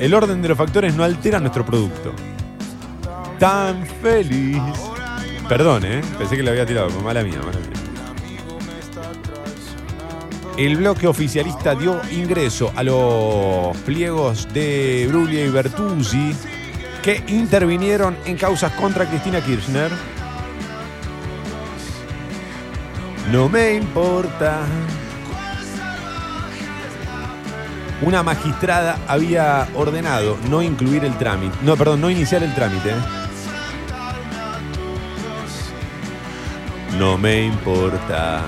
El orden de los factores no altera nuestro producto. Tan feliz. Perdón, ¿eh? Pensé que le había tirado. Mala mía, mala mía. El bloque oficialista dio ingreso a los pliegos de Bruglia y Bertuzzi que intervinieron en causas contra Cristina Kirchner. No me importa. Una magistrada había ordenado no incluir el trámite. No, perdón, no iniciar el trámite. No me importa.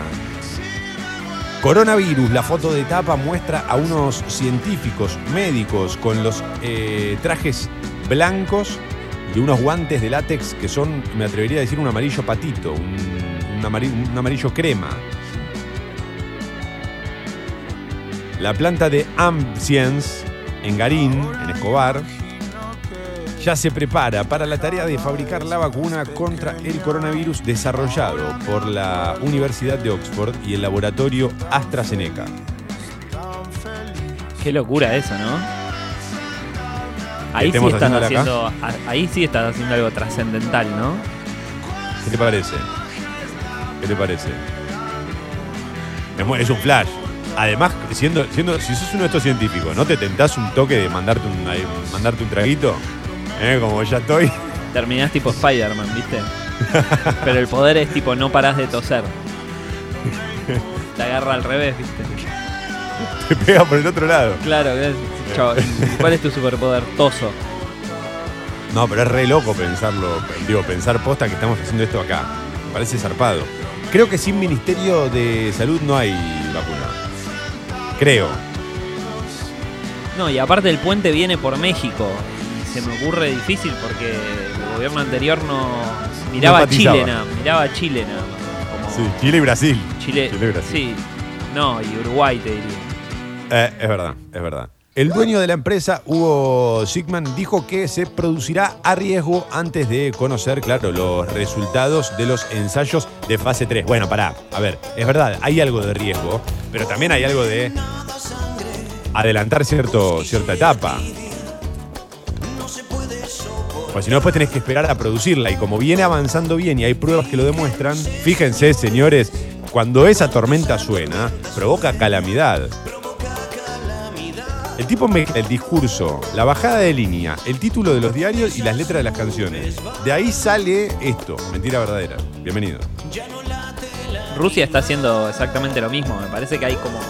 Coronavirus, la foto de tapa muestra a unos científicos médicos con los eh, trajes blancos y unos guantes de látex que son, me atrevería a decir, un amarillo patito, un, un amari- un amarillo crema. La planta de Amscience en Garín, en Escobar, ya se prepara para la tarea de fabricar la vacuna contra el coronavirus desarrollado por la Universidad de Oxford y el laboratorio AstraZeneca. Qué locura eso, ¿no? Ahí sí están haciendo, ahí sí están haciendo algo trascendental, ¿no? ¿Qué te parece? ¿Qué te parece? Es, un flash. Además, siendo, siendo, si sos uno de estos científicos, ¿no te tentás un toque de mandarte un, mandarte un traguito? ¿Eh? Como ya estoy. Terminás tipo [laughs] Spider-Man, ¿viste? Pero el poder es tipo no parás de toser. [laughs] Te agarra al revés, ¿viste? Te pega por el otro lado. Claro, ¿ves? Chao, ¿cuál es tu superpoder? Toso. No, pero es re loco pensarlo. Digo, pensar posta que estamos haciendo esto acá. Parece zarpado. Creo que sin Ministerio de Salud no hay vacuna. Creo. No, y aparte el puente viene por México. Se me ocurre difícil porque el gobierno anterior no miraba No a Chile, nada, miraba a Chile nada. Como Sí, Chile y Brasil. Chile, Chile y Brasil. sí. No, y Uruguay te diría. Eh, es verdad, es verdad. El dueño de la empresa, Hugo Sigman, dijo que se producirá a riesgo antes de conocer, claro, los resultados de los ensayos de fase 3. Bueno, pará, a ver, es verdad, hay algo de riesgo, pero también hay algo de adelantar cierta etapa. Pues si no, después tenés que esperar a producirla. Y como viene avanzando bien y hay pruebas que lo demuestran, fíjense, señores, cuando esa tormenta suena, provoca calamidad. El tipo mezcla el discurso, la bajada de línea, el título de los diarios y las letras de las canciones. De ahí sale esto, mentira verdadera. Bienvenido. Rusia está haciendo exactamente lo mismo. Me parece que hay como.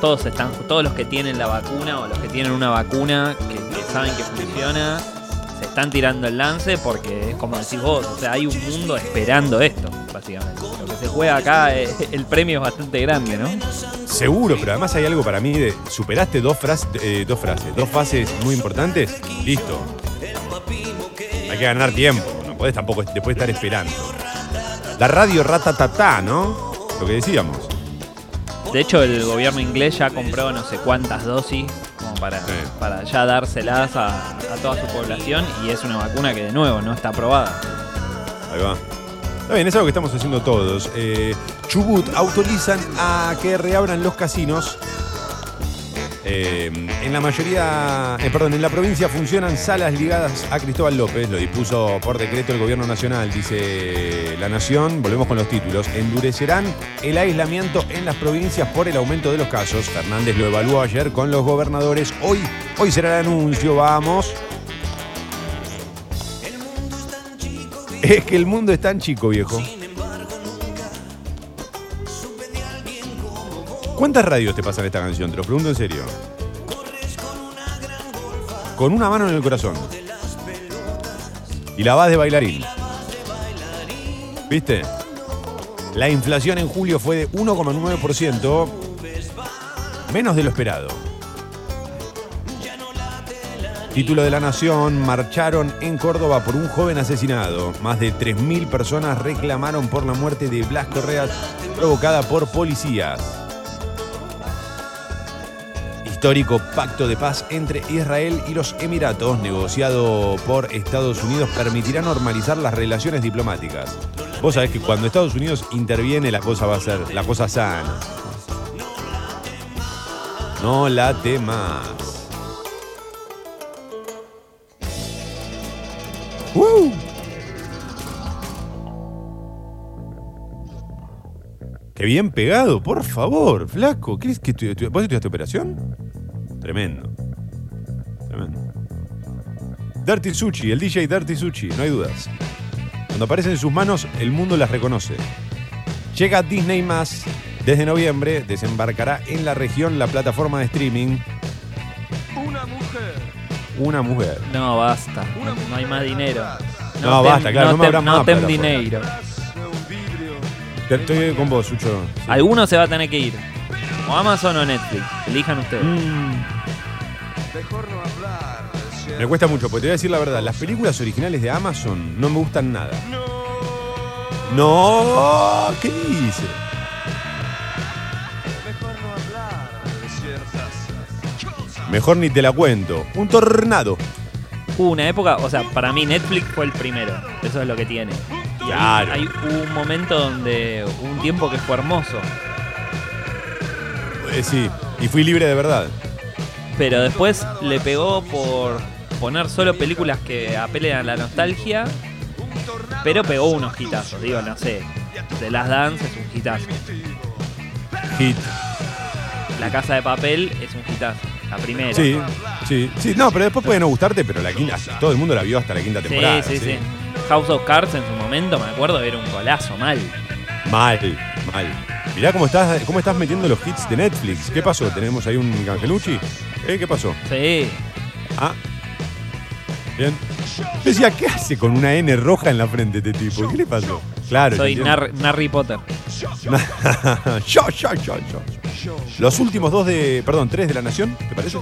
Todos están, todos los que tienen la vacuna o los que tienen una vacuna que, que saben que funciona, se están tirando el lance porque es como decís vos, o sea, hay un mundo esperando esto, básicamente. Lo que se juega acá, eh, [laughs] el premio es bastante grande, ¿no? Seguro, pero además hay algo para mí de. Superaste dos, fras- eh, dos frases, dos fases muy importantes. Listo. Hay que ganar tiempo. No podés tampoco después estar esperando. La radio ratatatá, ¿no? Lo que decíamos. De hecho, el gobierno inglés ya compró no sé cuántas dosis para, Sí. para ya dárselas a, a toda su población y es una vacuna que de nuevo no está aprobada. Ahí va. Está bien, es algo que estamos haciendo todos. Eh, Chubut autorizan a que reabran los casinos. Eh, en la mayoría, eh, perdón, en la provincia funcionan salas ligadas a Cristóbal López, lo dispuso por decreto el gobierno nacional, dice La Nación, volvemos con los títulos, endurecerán el aislamiento en las provincias por el aumento de los casos. Fernández lo evaluó ayer con los gobernadores, hoy, hoy será el anuncio, vamos. Es que el mundo es tan chico, viejo. ¿Cuántas radios te pasan esta canción? Te lo pregunto en serio. Con una mano en el corazón. Y la vas de bailarín. ¿Viste? La inflación en julio fue de 1,9%, menos de lo esperado. Título de la Nación, marcharon en Córdoba por un joven asesinado. Más de 3.000 personas reclamaron por la muerte de Blas Correas provocada por policías. Histórico pacto de paz entre Israel y los Emiratos, negociado por Estados Unidos, permitirá normalizar las relaciones diplomáticas. Vos sabés que cuando Estados Unidos interviene, la cosa va a ser la cosa sana. No la temas. ¡Uh! Qué bien pegado, por favor, flaco. ¿Qué es que estu- estu- ¿Vos estudiaste operación? Tremendo. Tremendo. Dirty Sushi, el DJ Dirty Sushi, no hay dudas. Cuando aparecen en sus manos, el mundo las reconoce. Llega Disney Más. Desde noviembre desembarcará en la región la plataforma de streaming. Una mujer. No, basta. No, no hay más dinero. No, basta, claro, no me tem- habrá no más tem plataforma. dinero. Te- Estoy con vos, Sucho. Sí. Alguno se va a tener que ir. O Amazon o Netflix. Elijan ustedes. Mm. Me cuesta mucho, porque te voy a decir la verdad, las películas originales de Amazon no me gustan nada. No, ¿qué dice? Mejor ni te la cuento. Un tornado. Hubo una época, o sea, para mí Netflix fue el primero. Eso es lo que tiene. Y Claro. hay, un momento donde, hubo un tiempo que fue hermoso. Eh, sí, y fui libre de verdad. Pero después le pegó por poner solo películas que apelen a la nostalgia. Pero pegó unos hitazos, digo, no sé. The Last Dance es un hitazo. Hit. La Casa de Papel es un hitazo. La primera. Sí, sí, sí. No, pero después puede no gustarte, pero la quinta, todo el mundo la vio hasta la quinta Sí, temporada. sí, sí. House of Cards en su momento, me acuerdo, era un golazo mal. Mal, mal. Mirá cómo estás, cómo estás metiendo los hits de Netflix. ¿Qué pasó? ¿Tenemos ahí un Angelucci? ¿Eh? ¿Qué pasó? Sí. Ah. Bien. Decía, ¿qué hace con una N roja en la frente este tipo? ¿Qué le pasó? Claro. Soy Nar Narry Potter. [laughs] yo, yo, yo, yo. Los últimos dos de. Perdón, tres de la nación, ¿te parece?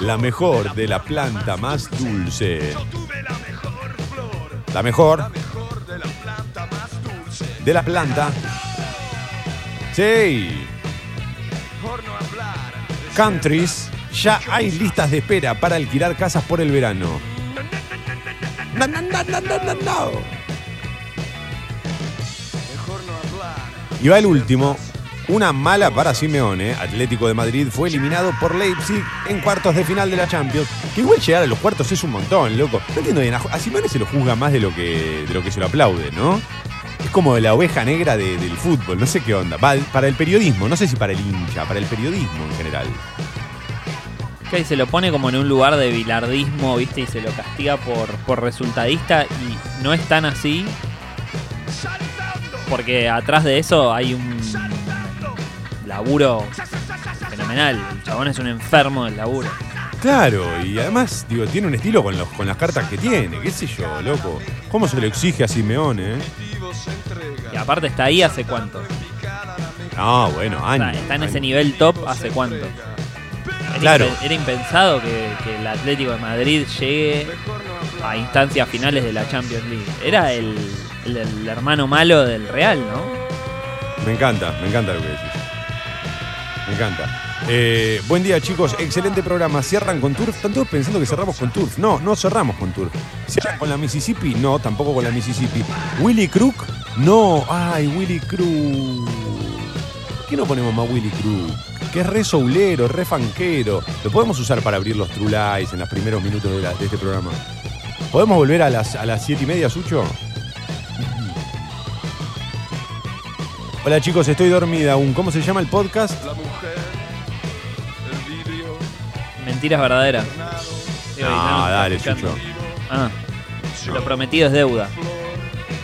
La mejor de la planta más dulce. La mejor. De la planta. Sí. Countries. Ya hay listas de espera para alquilar casas por el verano. No, no, no. Y va el último. Una mala para Simeone. Atlético de Madrid fue eliminado por Leipzig en cuartos de final de la Champions. Que igual llegar a los cuartos es un montón, loco. No entiendo bien. A Simeone se lo juzga más de lo que, de lo que se lo aplaude, ¿no? Es como la oveja negra de- del fútbol. No sé qué onda. Va, para el periodismo. No sé si para el hincha. Para el periodismo en general. Que se lo pone como en un lugar de bilardismo, ¿viste? Y se lo castiga por, por resultadista y no es tan así. Porque atrás de eso hay un laburo fenomenal. El chabón es un enfermo del laburo. Claro, y además, digo, tiene un estilo con, los, con las cartas que tiene, qué sé yo, loco. ¿Cómo se lo exige a Simeone, eh? Y aparte está ahí hace cuánto. Ah, bueno, O sea, años. está en años. ese nivel top hace cuánto. Era Claro. impen- Era impensado que, que el Atlético de Madrid llegue a instancias finales de la Champions League. Era el, el- el hermano malo del Real, ¿no? Me encanta, me encanta lo que decís. Me encanta. Eh, buen día, chicos. Excelente programa. ¿Cierran con Turf? Están todos pensando que cerramos con Turf. No, no cerramos con Turf. ¿Cierran con la Mississippi? No, tampoco con la Mississippi. ¿Willy Crook? No. Ay, Willy Crook. ¿Por qué no ponemos más Willy Crook? Que es re soulero, re fanquero. Lo podemos usar para abrir los True Lies en los primeros minutos de, la- este programa. ¿Podemos volver a las, a las siete y media, Sucho? Hola chicos, estoy dormida aún. ¿Cómo se llama el podcast? Mentiras verdaderas. Digo, No, dale, escuchando. Chucho. Ah, lo prometido es deuda.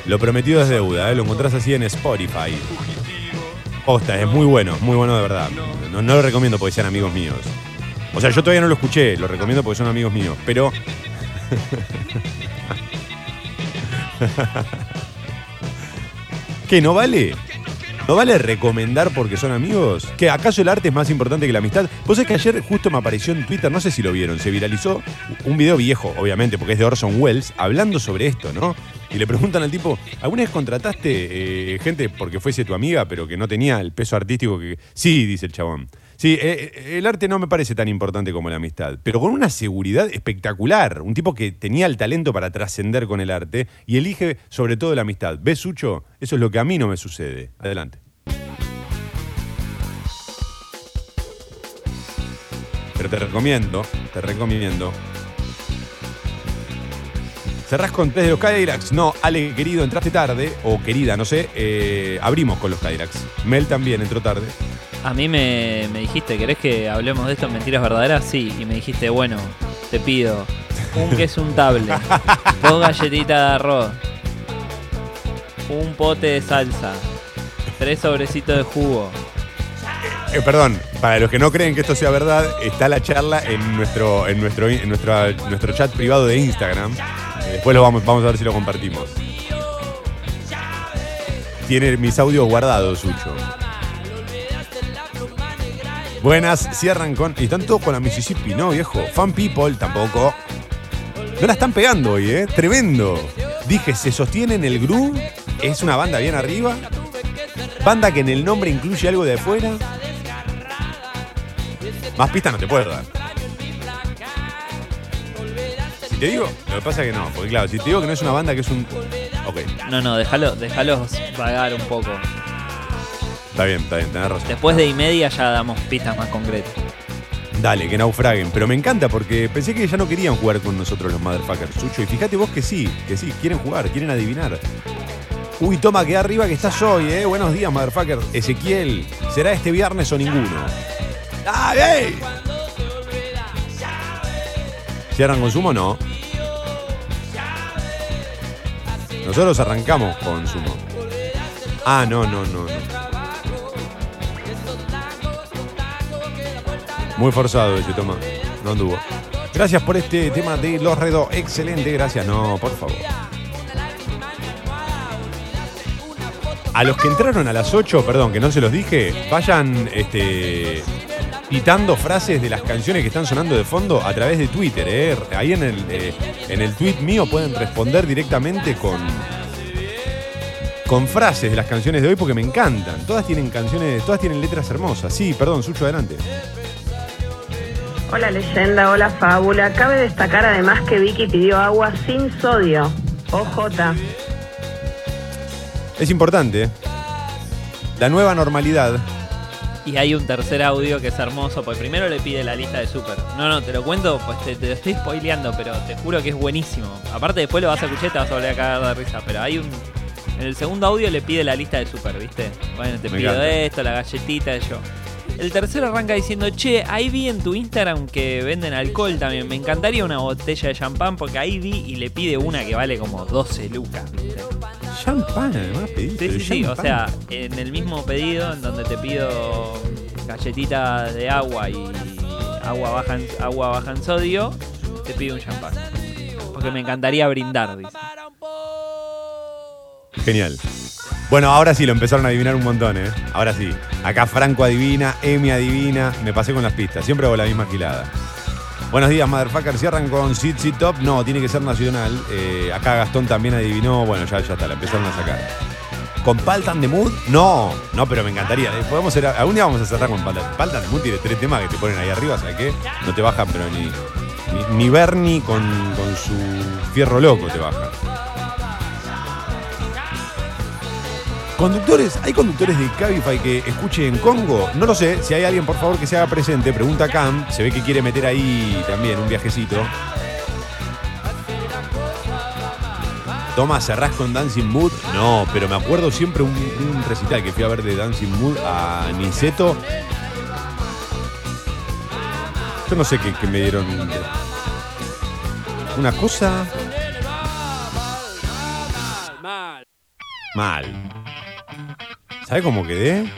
Lo prometido es deuda, ¿eh? lo encontrás así en Spotify. Posta, es muy bueno, muy bueno de verdad. No, no lo recomiendo porque sean amigos míos. O sea, yo todavía no lo escuché, lo recomiendo porque son amigos míos, pero... [laughs] ¿Qué, no vale? ¿No vale recomendar porque son amigos? ¿Que acaso el arte es más importante que la amistad? Vos sabés que ayer justo me apareció en Twitter, no sé si lo vieron, se viralizó un video viejo, obviamente, porque es de Orson Welles, hablando sobre esto, ¿no? Y le preguntan al tipo, ¿alguna vez contrataste eh, gente porque fuese tu amiga, pero que no tenía el peso artístico que... Sí, dice el chabón. Sí, eh, eh, el arte no me parece tan importante como la amistad, pero con una seguridad espectacular. Un tipo que tenía el talento para trascender con el arte y elige sobre todo la amistad. ¿Ves, Sucho? Eso es lo que a mí no me sucede. Adelante. Pero te recomiendo, te recomiendo. ¿Cerrás con tres de los Cadillacs? No, Ale, querido, entraste tarde, o querida, no sé, eh, abrimos con los Cadillacs. Mel también entró tarde. A mí me, me dijiste, ¿querés que hablemos de esto en mentiras verdaderas? Sí. Y me dijiste, bueno, te pido un [laughs] queso untable, dos galletitas de arroz, un pote de salsa, tres sobrecitos de jugo. Eh, perdón, para los que no creen que esto sea verdad, está la charla en nuestro, en nuestro, en nuestra- nuestro chat privado de Instagram. Eh, después lo vamos, vamos a ver si lo compartimos. Tiene mis audios guardados, Sucho. Buenas, cierran con. Y están todos con la Mississippi, ¿no, viejo? Fan People tampoco. No la están pegando hoy, ¿eh? Tremendo. Dije, se sostiene en el groove. Es una banda bien arriba. Banda que en el nombre incluye algo de afuera. Más pistas no te puedo dar. Si te digo, lo que pasa es que no, porque claro, si te digo que no es una banda que es un. Ok, No, no, déjalo, déjalos vagar un poco. Está bien, está bien, tenés razón. Después de y media ya damos pistas más concretas. Dale, que naufraguen. Pero me encanta porque pensé que ya no querían jugar con nosotros los motherfuckers, Sucho. Y fíjate vos que sí, que sí, quieren jugar, quieren adivinar. Uy, toma, queda arriba que estás hoy, ¿eh? Buenos días, motherfucker. Ezequiel, ¿será este viernes o ninguno? ¡Ah, ey! ¿Cierran consumo? No. Nosotros arrancamos consumo. Ah, no, no, no, no. Muy forzado ese toma. No anduvo. Gracias por este tema de Los Redo. Excelente, gracias. No, por favor. A los que entraron a las 8, perdón, que no se los dije, vayan este, citando frases de las canciones que están sonando de fondo a través de Twitter. ¿eh? Ahí en el, eh, en el tweet mío pueden responder directamente con, con frases de las canciones de hoy porque me encantan. Todas tienen canciones, todas tienen letras hermosas. Sí, perdón, Sucho, adelante. Hola leyenda, hola fábula. Cabe destacar además que Vicky pidió agua sin sodio. OJ. Es importante. ¿eh? La nueva normalidad. Y hay un tercer audio que es hermoso, porque primero le pide la lista de super. No, no, te lo cuento, pues te, te lo estoy spoileando, pero te juro que es buenísimo. Aparte después lo vas a escuchar y te vas a volver a cagar de risa, pero hay un... En el segundo audio le pide la lista de super, ¿viste? Bueno, te Me pido encanta. esto, la galletita, yo. El tercero arranca diciendo, che, ahí vi en tu Instagram que venden alcohol también. Me encantaría una botella de champán porque ahí vi y le pide una que vale como 12 lucas, ¿viste? Champán, además, pediste. Sí, sí, sí. O sea, en el mismo pedido en donde te pido galletitas de agua y agua baja en, agua baja en sodio, te pido un champán. Porque me encantaría brindar, dice. Genial. Bueno, ahora sí lo empezaron a adivinar un montón, ¿eh? Ahora sí. Acá Franco adivina, Emi adivina. Me pasé con las pistas. Siempre hago la misma gilada. Buenos días, motherfucker. Cierran con Sitsi Top. No, tiene que ser nacional. Eh, acá Gastón también adivinó. Bueno, ya, ya está, la empezaron a sacar. ¿Con Paltan de Mood? No, no, pero me encantaría. Eh, Podemos ser, algún día vamos a cerrar con Paltan. Paltan de Mood tiene tres temas que te ponen ahí arriba, ¿sabes qué? No te bajan, pero ni, ni, ni Bernie con, con su fierro loco te baja. Conductores, ¿hay conductores de Cabify que escuchen Congo? No lo sé, si hay alguien por favor que se haga presente, pregunta Cam, se ve que quiere meter ahí también un viajecito. Toma, cerrás con Dancing Mood. No, pero me acuerdo siempre un, un recital que fui a ver de Dancing Mood a Niceto. Yo no sé qué, qué me dieron. Una cosa. Mal. ¿Sabe cómo quedé?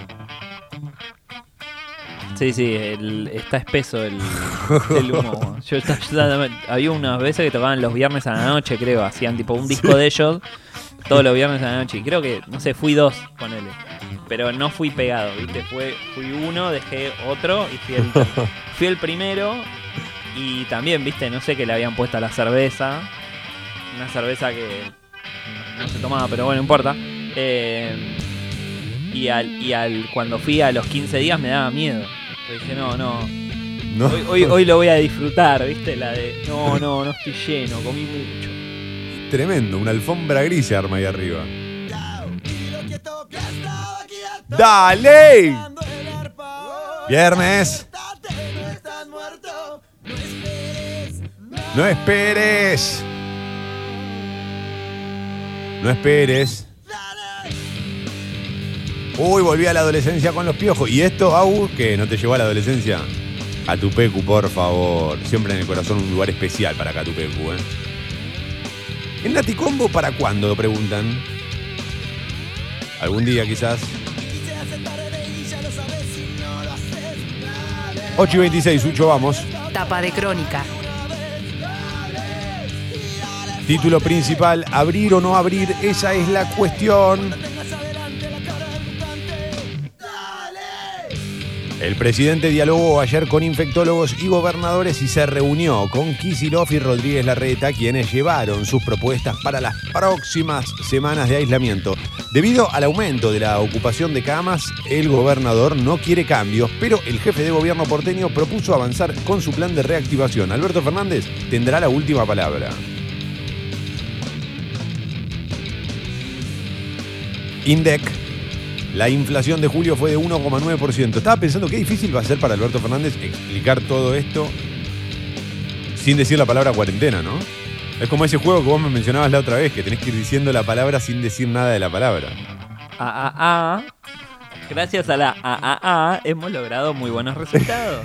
Sí, sí, el- está espeso el, el humo. [laughs] Yo, yo había unas veces que tocaban los viernes a la noche, creo. Hacían tipo un disco de ellos todos los viernes a la noche. Y creo que, no sé, fui dos, ponele. Pero no fui pegado, ¿viste? Fue, fui uno, dejé otro y fui el, [laughs] fui el primero. Y también, ¿viste? No sé qué le habían puesto a la cerveza. Una cerveza que no, no se tomaba, pero bueno, no importa. Eh, y al, y al cuando fui a los 15 días me daba miedo. Yo dije, no, no. No. Hoy, hoy, hoy lo voy a disfrutar, ¿viste? La de, no, [laughs] no, no estoy lleno, comí mucho. Tremendo, una alfombra gris se arma ahí arriba. ¡Dale! Viernes. No esperes. No esperes. Uy, volví a la adolescencia con los piojos. ¿Y esto, Au, que no te llevó a la adolescencia? Catupecu, por favor. Siempre en el corazón un lugar especial para Catupecu, ¿eh? ¿El Naticombo para cuándo? Preguntan. Algún día quizás. 8 y 26, Ucho, vamos. Tapa de crónica. Título principal, abrir o no abrir, esa es la cuestión. El presidente dialogó ayer con infectólogos y gobernadores y se reunió con Kisilov y Rodríguez Larreta, quienes llevaron sus propuestas para las próximas semanas de aislamiento. Debido al aumento de la ocupación de camas, el gobernador no quiere cambios, pero el jefe de gobierno porteño propuso avanzar con su plan de reactivación. Alberto Fernández tendrá la última palabra. INDEC. La inflación de julio fue de 1,9%. Estaba pensando qué difícil va a ser para Alberto Fernández explicar todo esto sin decir la palabra cuarentena, ¿no? Es como ese juego que vos me mencionabas la otra vez, que tenés que ir diciendo la palabra sin decir nada de la palabra. A, a, a. Gracias a la a, a, a hemos logrado muy buenos resultados.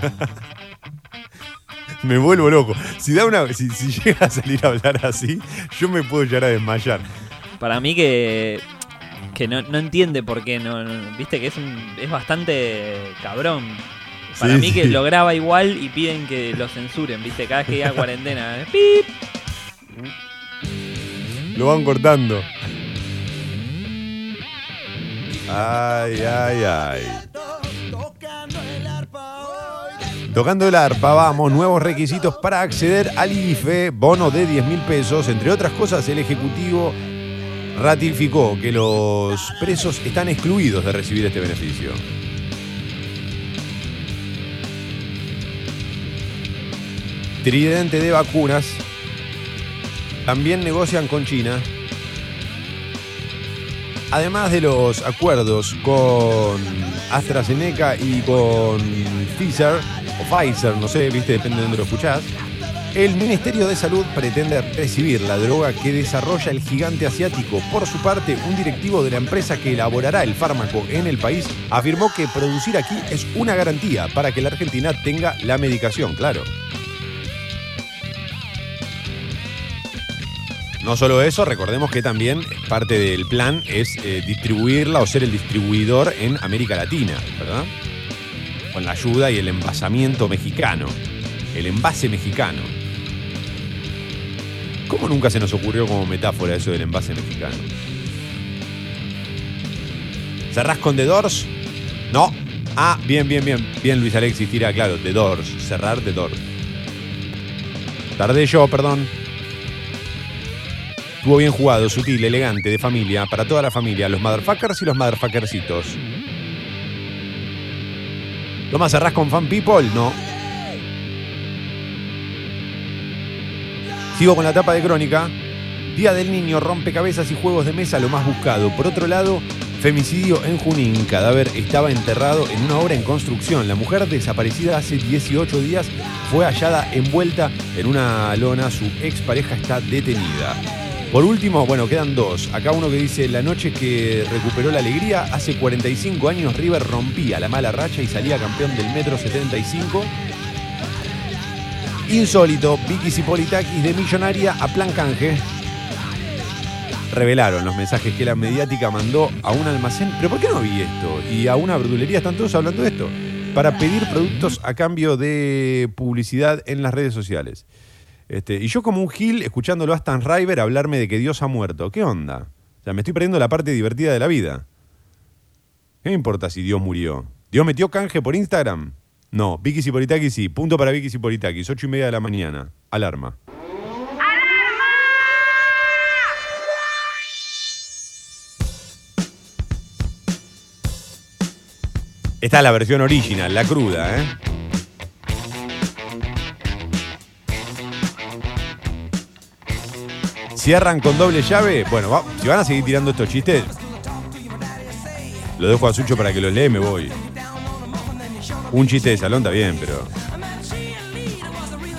[laughs] Me vuelvo loco. Si, da una, si, si llega a salir a hablar así, yo me puedo llegar a desmayar. Para mí que que no, no entiende por qué no, no- viste que es un, es bastante cabrón. Para Sí, mí que lo graba igual y piden que lo censuren, viste, cada vez que diga cuarentena. ¿eh? ¡Pip! Lo van cortando. Ay, ay, ay. Tocando el arpa, vamos, nuevos requisitos para acceder al IFE, bono de 10 mil pesos. Entre otras cosas, el Ejecutivo ratificó que los presos están excluidos de recibir este beneficio. Tridente de vacunas. También negocian con China. Además de los acuerdos con AstraZeneca y con Pfizer, o Pfizer, no sé, viste, depende de dónde lo escuchás, el Ministerio de Salud pretende recibir la droga que desarrolla el gigante asiático. Por su parte, un directivo de la empresa que elaborará el fármaco en el país afirmó que producir aquí es una garantía para que la Argentina tenga la medicación, claro. No solo eso, recordemos que también parte del plan es eh, distribuirla o ser el distribuidor en América Latina, ¿verdad? Con la ayuda y el envasamiento mexicano. El envase mexicano. ¿Cómo nunca se nos ocurrió como metáfora eso del envase mexicano? ¿Cerrás con The Doors? No. Ah, bien, bien, bien. Bien, Luis Alexis tira, claro, The Doors. Cerrar The Doors. Tardé yo, perdón. Estuvo bien jugado, sutil, elegante, de familia, para toda la familia, los motherfuckers y los motherfuckercitos. ¿Toma cerrás con fan people? No. Sigo con la tapa de crónica. Día del Niño, rompecabezas y juegos de mesa, lo más buscado. Por otro lado, femicidio en Junín. Cadáver estaba enterrado en una obra en construcción. La mujer desaparecida hace 18 días fue hallada envuelta en una lona. Su expareja está detenida. Por último, bueno, quedan dos. Acá uno que dice, la noche que recuperó la alegría, hace 45 años River rompía la mala racha y salía campeón del Metro 75. Insólito, Vicky Cipolitakis de Millonaria a plan canje. Revelaron los mensajes que la mediática mandó a un almacén. ¿Pero por qué no vi esto? Y a una verdulería, están todos hablando de esto. Para pedir productos a cambio de publicidad en las redes sociales. Este, y yo como un gil, escuchándolo a Stan River hablarme de que Dios ha muerto. ¿Qué onda? O sea, me estoy perdiendo la parte divertida de la vida. ¿Qué me importa si Dios murió? ¿Dios metió canje por Instagram? No, Vicky Cipolitakis sí. Punto para Vicky Cipolitakis. Ocho y media de la mañana. Alarma. Esta es la versión original, la cruda, ¿eh? Cierran con doble llave. Bueno, si van a seguir tirando estos chistes, lo dejo a Sucho para que los lee me voy. Un chiste de salón está bien, pero.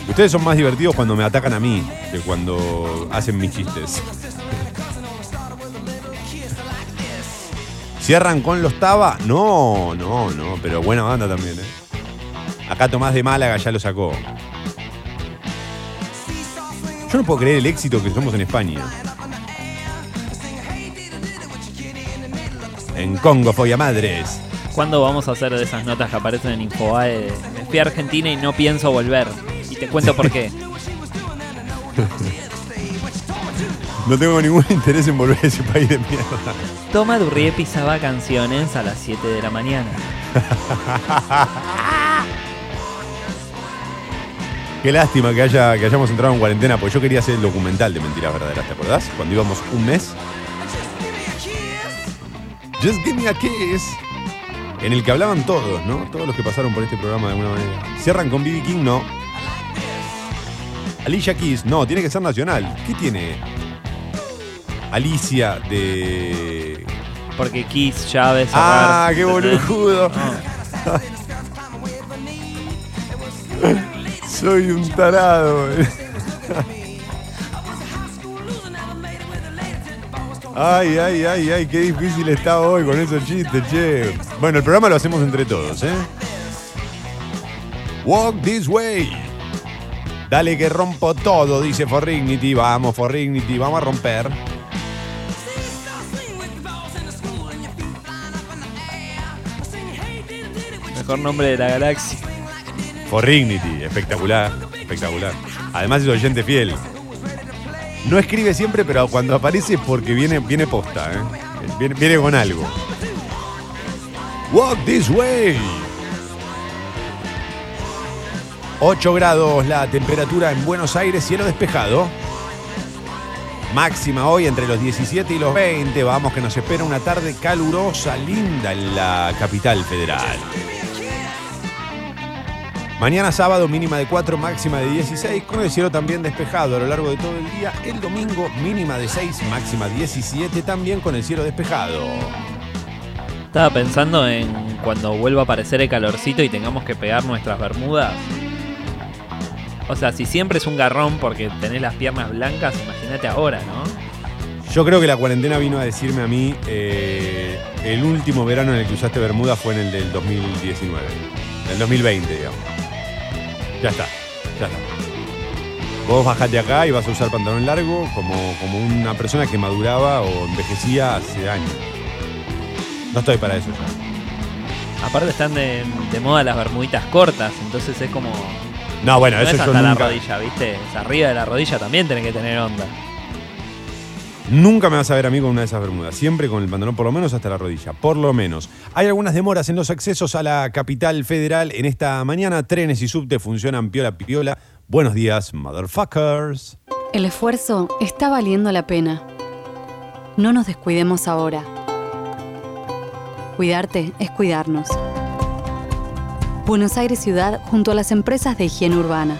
Ustedes son más divertidos cuando me atacan a mí que cuando hacen mis chistes. ¿Cierran con los Taba? No, no, no, pero buena banda también, ¿eh? Acá Tomás de Málaga ya lo sacó. Yo no puedo creer el éxito que somos en España. En Congo, Folla Madres. ¿Cuándo vamos a hacer de esas notas que aparecen en Infobae? de, Me fui a Argentina y no pienso volver. Y te cuento por qué. [laughs] No tengo ningún interés en volver a ese país de mierda. Toma Durrié pisaba canciones a las 7 de la mañana. [laughs] Qué lástima que, haya, que hayamos entrado en cuarentena, porque yo quería hacer el documental de Mentiras Verdaderas, ¿te acordás? Cuando íbamos un mes. Just give me a kiss. En el que hablaban todos, ¿no? Todos los que pasaron por este programa de alguna manera. Cierran con B.B. King, no. Alicia Keys, no, tiene que ser nacional. ¿Qué tiene? Alicia de. Porque Kiss, llaves, Ah, qué boludo. No. [laughs] Soy un tarado. Ay, ay, ay, ay, qué difícil está hoy con esos chistes, che. Bueno, el programa lo hacemos entre todos, ¿eh? Walk this way. Dale que rompo todo, dice Forrignity. Vamos, Forrignity, vamos a romper. Mejor nombre de la galaxia. Forrignity, espectacular, espectacular. Además es oyente fiel. No escribe siempre, pero cuando aparece es porque viene, viene posta, ¿eh? Viene, viene con algo. Walk this way. 8 grados la temperatura en Buenos Aires, cielo despejado. Máxima hoy entre los 17 y los 20. Vamos que nos espera una tarde calurosa, linda en la capital federal. Mañana sábado mínima de 4, máxima de 16, con el cielo también despejado a lo largo de todo el día. El domingo mínima de 6, máxima 17, también con el cielo despejado. Estaba pensando en cuando vuelva a aparecer el calorcito y tengamos que pegar nuestras bermudas. O sea, si siempre es un garrón porque tenés las piernas blancas, imagínate ahora, ¿no? Yo creo que la cuarentena vino a decirme a mí, eh, el último verano en el que usaste Bermuda fue en el del 2019, del 2020, digamos. Ya está, ya está. Vos bajate acá y vas a usar pantalón largo como, como una persona que maduraba o envejecía hace años. No estoy para eso ya. Aparte están de, de moda las bermuditas cortas, entonces es como... No, bueno, no eso es yo hasta la nunca, rodilla, ¿viste? Es arriba de la rodilla también tenés que tener onda. Nunca me vas a ver a mí con una de esas bermudas. Siempre con el pantalón por lo menos hasta la rodilla. Por lo menos. Hay algunas demoras en los accesos a la capital federal en esta mañana. Trenes y subte funcionan piola piola. Buenos días, motherfuckers. El esfuerzo está valiendo la pena. No nos descuidemos ahora. Cuidarte es cuidarnos. Buenos Aires Ciudad junto a las empresas de higiene urbana.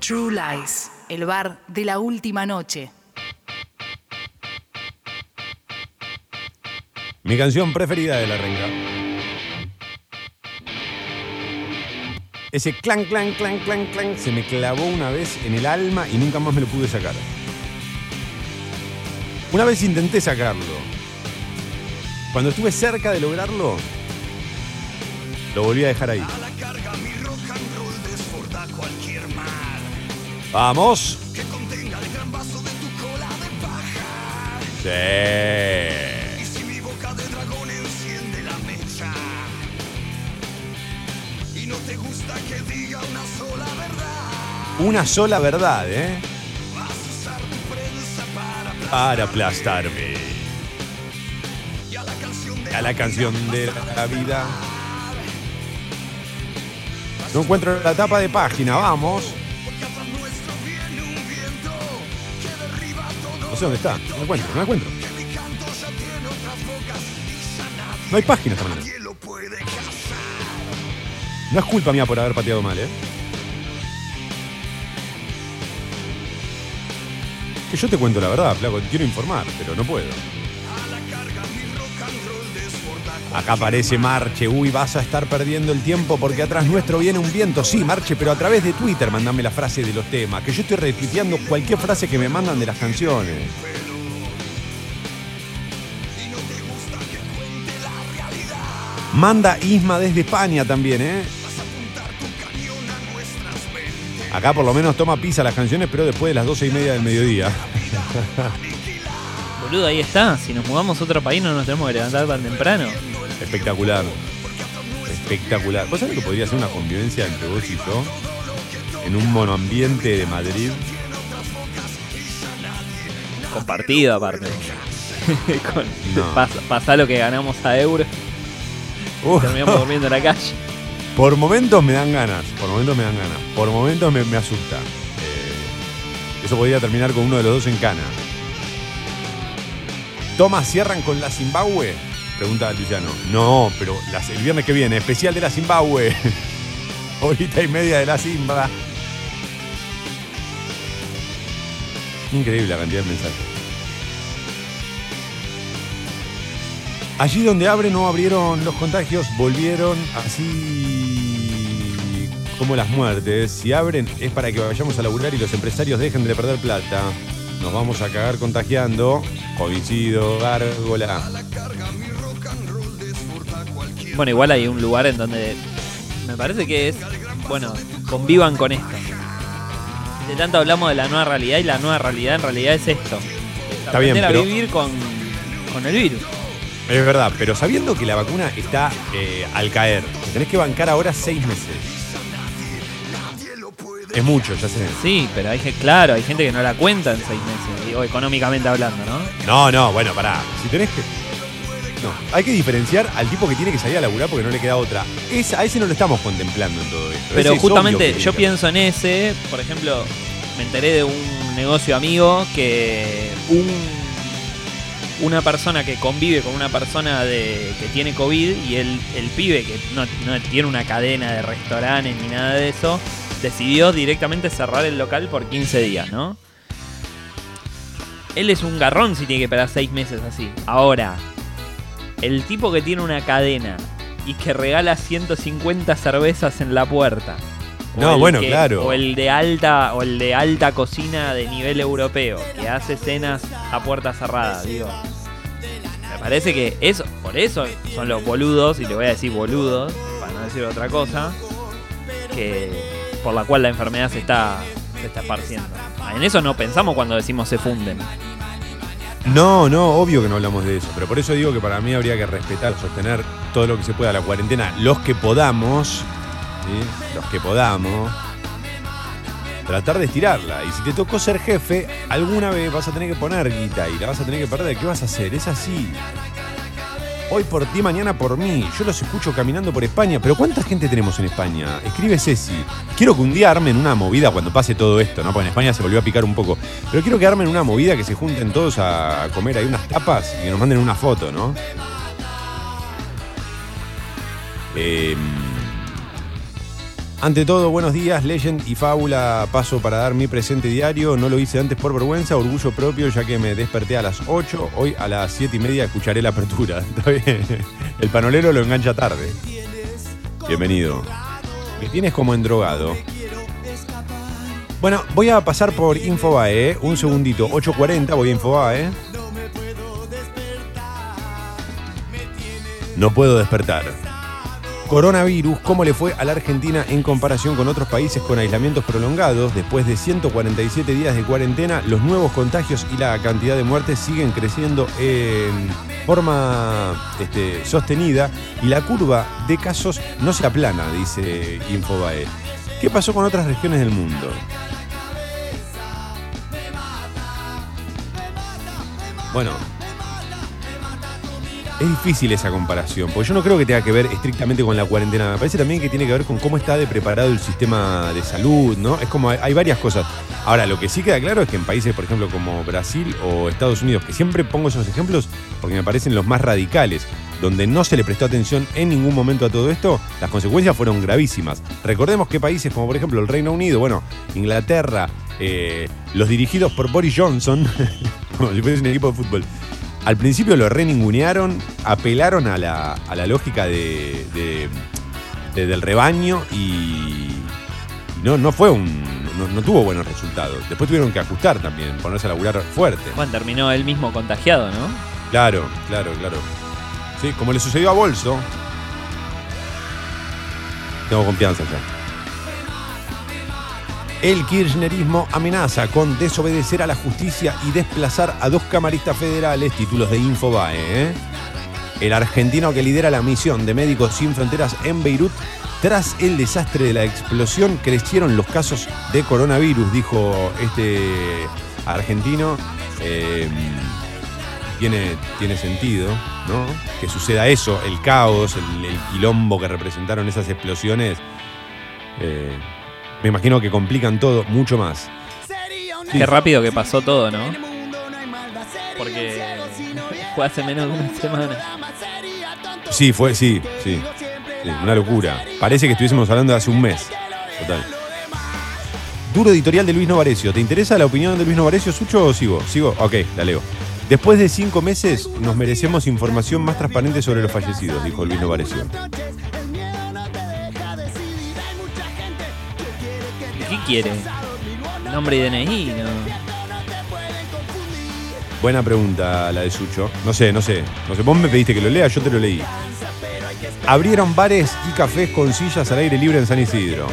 True Lies, el bar de la última noche. Mi canción preferida de la renga. Ese clan, clan, clan, clan, clan se me clavó una vez en el alma y nunca más me lo pude sacar. Una vez intenté sacarlo. Cuando estuve cerca de lograrlo, lo volví a dejar ahí. Vamos. Sí. Una sola verdad, ¿eh? Para aplastarme. A la canción de la vida. No encuentro la tapa de página, vamos. No sé dónde está, no la encuentro, no encuentro. No hay página esta mañana. No es culpa mía por haber pateado mal, ¿eh? Que yo te cuento la verdad, flaco, quiero informar, pero no puedo. Acá aparece Marche. Uy, vas a estar perdiendo el tiempo porque atrás nuestro viene un viento. Sí, Marche, pero a través de Twitter mandame la frase de los temas. Que yo estoy retuiteando cualquier frase que me mandan de las canciones. Manda Isma desde España también, ¿eh? Acá por lo menos toma pizza las canciones, pero después de las doce y media del mediodía. [laughs] Boludo, ahí está. Si nos mudamos a otro país no nos tenemos que levantar tan temprano. Espectacular. Espectacular. ¿Vos sabés que podría ser una convivencia entre vos y yo? En un monoambiente de Madrid. Compartido aparte. [laughs] [laughs] Con- No. pasa, pasa lo que ganamos a euro. Terminamos durmiendo en la calle. Por momentos me dan ganas, por momentos me dan ganas, por momentos me, me asusta. Eh, eso podría terminar con uno de los dos en cana. ¿Tomas cierran con la Zimbabue? Pregunta Luciano. No, pero las- el viernes que viene, especial de la Zimbabue. [laughs] Horita y media de la Zimba. Increíble la cantidad de mensajes. Allí donde abre no abrieron los contagios, volvieron así como las muertes, si abren es para que vayamos a laburar y los empresarios dejen de perder plata. Nos vamos a cagar contagiando. Coincido, gárgola. Bueno, igual hay un lugar en donde me parece que es, bueno, convivan con esto. De tanto hablamos de la nueva realidad y la nueva realidad en realidad es esto. Está bien, a vivir con, con el virus. Es verdad, pero sabiendo que la vacuna está eh, al caer, te tenés que bancar ahora seis meses. Es mucho, ya sé. Sí, pero hay gente, claro, hay gente que no la cuenta en seis meses, digo, económicamente hablando, ¿no? No, no, bueno, pará. Si tenés que. No, hay que diferenciar al tipo que tiene que salir a laburar porque no le queda otra. Es, a ese no lo estamos contemplando en todo esto. Pero Ese justamente yo pienso en ese, por ejemplo, me enteré de un negocio amigo que un, una persona que convive con una persona que tiene COVID y el, el pibe que no, no tiene una cadena de restaurantes ni nada de eso, decidió directamente cerrar el local por 15 días, ¿no? Él es un garrón si tiene que esperar 6 meses así. Ahora, el tipo que tiene una cadena y que regala 150 cervezas en la puerta. O No, el bueno, que- claro. O el de alta, o el de alta cocina de nivel europeo, que hace cenas a puerta cerrada, digo. Me parece que eso, por eso son los boludos, y le voy a decir boludos, para no decir otra cosa, que por la cual la enfermedad se está, se está esparciendo. En eso no pensamos cuando decimos se funden. No, no, obvio que no hablamos de eso. Pero por eso digo que para mí habría que respetar, sostener todo lo que se pueda la cuarentena. Los que podamos, los que podamos, tratar de estirarla. Y si te tocó ser jefe, alguna vez vas a tener que poner guita y la vas a tener que perder. ¿Qué vas a hacer? Es así. Hoy por ti, mañana por mí. Yo los escucho caminando por España. Pero ¿cuánta gente tenemos en España? Escribe Ceci. Quiero que un día armen una movida cuando pase todo esto, ¿no? Porque en España se volvió a picar un poco. Pero quiero que armen una movida que se junten todos a comer ahí unas tapas y que nos manden una foto, ¿no? Eh, ante todo, buenos días, Legend y Fábula. Paso para dar mi presente diario. No lo hice antes por vergüenza, orgullo propio, ya que me desperté a las 8. Hoy a las 7 y media escucharé la apertura. [laughs] Está bien. El panolero lo engancha tarde. Bienvenido. Me tienes como endrogado. Bueno, voy a pasar por Infobae, ¿eh? Un segundito. 8.40, voy a Infobae. No puedo despertar. Coronavirus, ¿cómo le fue a la Argentina en comparación con otros países con aislamientos prolongados? Después de 147 días de cuarentena, los nuevos contagios y la cantidad de muertes siguen creciendo en forma este, sostenida y la curva de casos no se aplana, dice Infobae. ¿Qué pasó con otras regiones del mundo? Bueno, es difícil esa comparación, porque yo no creo que tenga que ver estrictamente con la cuarentena. Me parece también que tiene que ver con cómo está de preparado el sistema de salud, ¿no? Es como hay, varias cosas. Ahora, lo que sí queda claro es que en países, por ejemplo, como Brasil o Estados Unidos, que siempre pongo esos ejemplos porque me parecen los más radicales, donde no se le prestó atención en ningún momento a todo esto, las consecuencias fueron gravísimas. Recordemos que países como, por ejemplo, el Reino Unido, bueno, Inglaterra, eh, los dirigidos por Boris Johnson, [laughs] como si fuese un equipo de fútbol, al principio lo reningunearon, apelaron a la, a la lógica de, de- de- del rebaño y, y no, no fue un. No, no tuvo buenos resultados. Después tuvieron que ajustar también, ponerse a laburar fuerte. Bueno, terminó él mismo contagiado, ¿no? Claro, claro, claro. Sí, como le sucedió a Bolso. Tengo confianza ya. El kirchnerismo amenaza con desobedecer a la justicia y desplazar a dos camaristas federales, títulos de Infobae. ¿eh? El argentino que lidera la misión de Médicos Sin Fronteras en Beirut, tras el desastre de la explosión, crecieron los casos de coronavirus, dijo este argentino. Eh, tiene, tiene sentido, ¿no? Que suceda eso, el caos, el, el quilombo que representaron esas explosiones. eh, me imagino que complican todo mucho más. Sí. Qué rápido que pasó todo, ¿no? Porque fue hace menos de una semana. Sí, fue, sí, sí, sí, una locura. Parece que estuviésemos hablando de hace un mes. Total. Duro editorial de Luis Novarecio. ¿Te interesa la opinión de Luis Novarecio, Sucho, o sigo? ¿Sigo? Ok, la leo. Después de cinco meses, nos merecemos información más transparente sobre los fallecidos, dijo Luis Novarecio. Quiere? Nombre y DNI, ¿no? Buena pregunta la de Sucho. No sé, no sé. No sé, vos me pediste que lo lea, yo te lo leí. Abrieron bares y cafés con sillas al aire libre en San Isidro.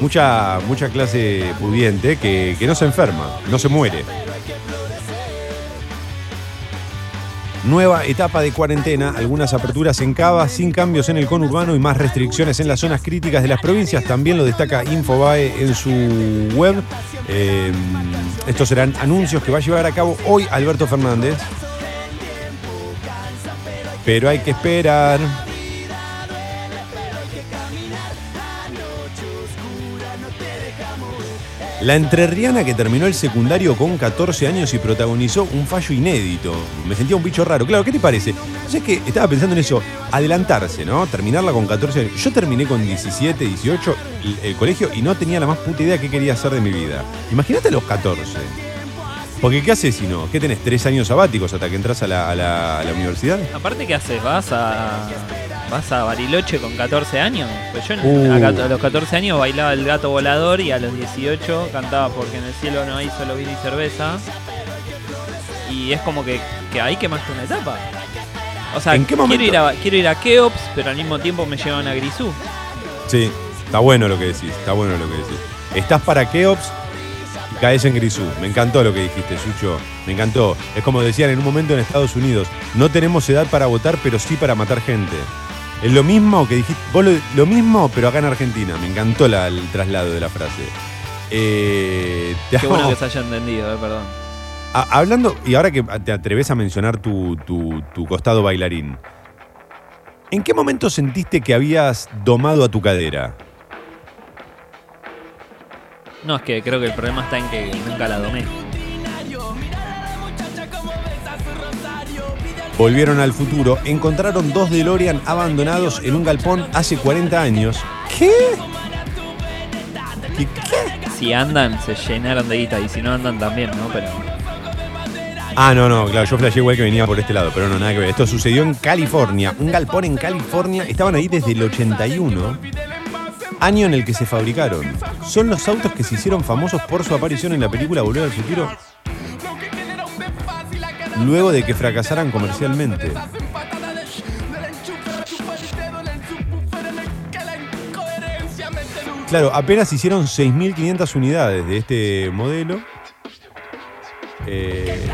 Mucha, mucha clase pudiente que, que no se enferma, no se muere. Nueva etapa de cuarentena, algunas aperturas en Cava, sin cambios en el conurbano y más restricciones en las zonas críticas de las provincias. También lo destaca Infobae en su web. Eh, estos serán anuncios que va a llevar a cabo hoy Alberto Fernández. Pero hay que esperar. La entrerriana que terminó el secundario con 14 años y protagonizó un fallo inédito. Me sentía un bicho raro. Claro, ¿qué te parece? Es que estaba pensando en eso, adelantarse, ¿no? Terminarla con 14 años. Yo terminé con 17, 18 el, colegio y no tenía la más puta idea qué quería hacer de mi vida. Imagínate los 14. Porque ¿qué haces si no? ¿Qué tenés? ¿Tres años sabáticos hasta que entras a la universidad? Aparte, ¿qué haces? ¿Vas a, vas a Bariloche con 14 años? Pues yo Uh. a, los 14 años bailaba el gato volador y a los 18 cantaba porque en el cielo no hay solo vino y cerveza. Y es como que, que ahí quemaste una etapa. O sea, ¿En qué quiero, ir a, quiero ir a Keops, pero al mismo tiempo me llevan a Grisú. Sí, está bueno lo que decís, está bueno lo que decís. Estás para Keops y caes en Grisú. Me encantó lo que dijiste, Sucho. Me encantó. Es como decían en un momento en Estados Unidos, no tenemos edad para votar, pero sí para matar gente. Es lo mismo que dijiste, vos lo, lo mismo, pero acá en Argentina. Me encantó la- el traslado de la frase. Eh, te Qué amo. bueno que se haya entendido, eh, perdón. A- hablando, y ahora que te atreves a mencionar tu, tu- tu costado bailarín, ¿en qué momento sentiste que habías domado a tu cadera? No, es que creo que el problema está en que nunca la domé. Volvieron al futuro, encontraron dos DeLorean abandonados en un galpón hace 40 años. ¿Qué? ¿Qué? Si andan, se llenaron de guita y si no andan también, ¿no? Pero Ah, no, no, claro, yo flashé igual que venía por este lado, pero no, nada que ver. Esto sucedió en California, un galpón en California. Estaban ahí desde el 81, año en el que se fabricaron. Son los autos que se hicieron famosos por su aparición en la película Volver al Futuro. Luego de que fracasaran comercialmente. Claro, apenas hicieron 6.500 unidades de este modelo. Eh,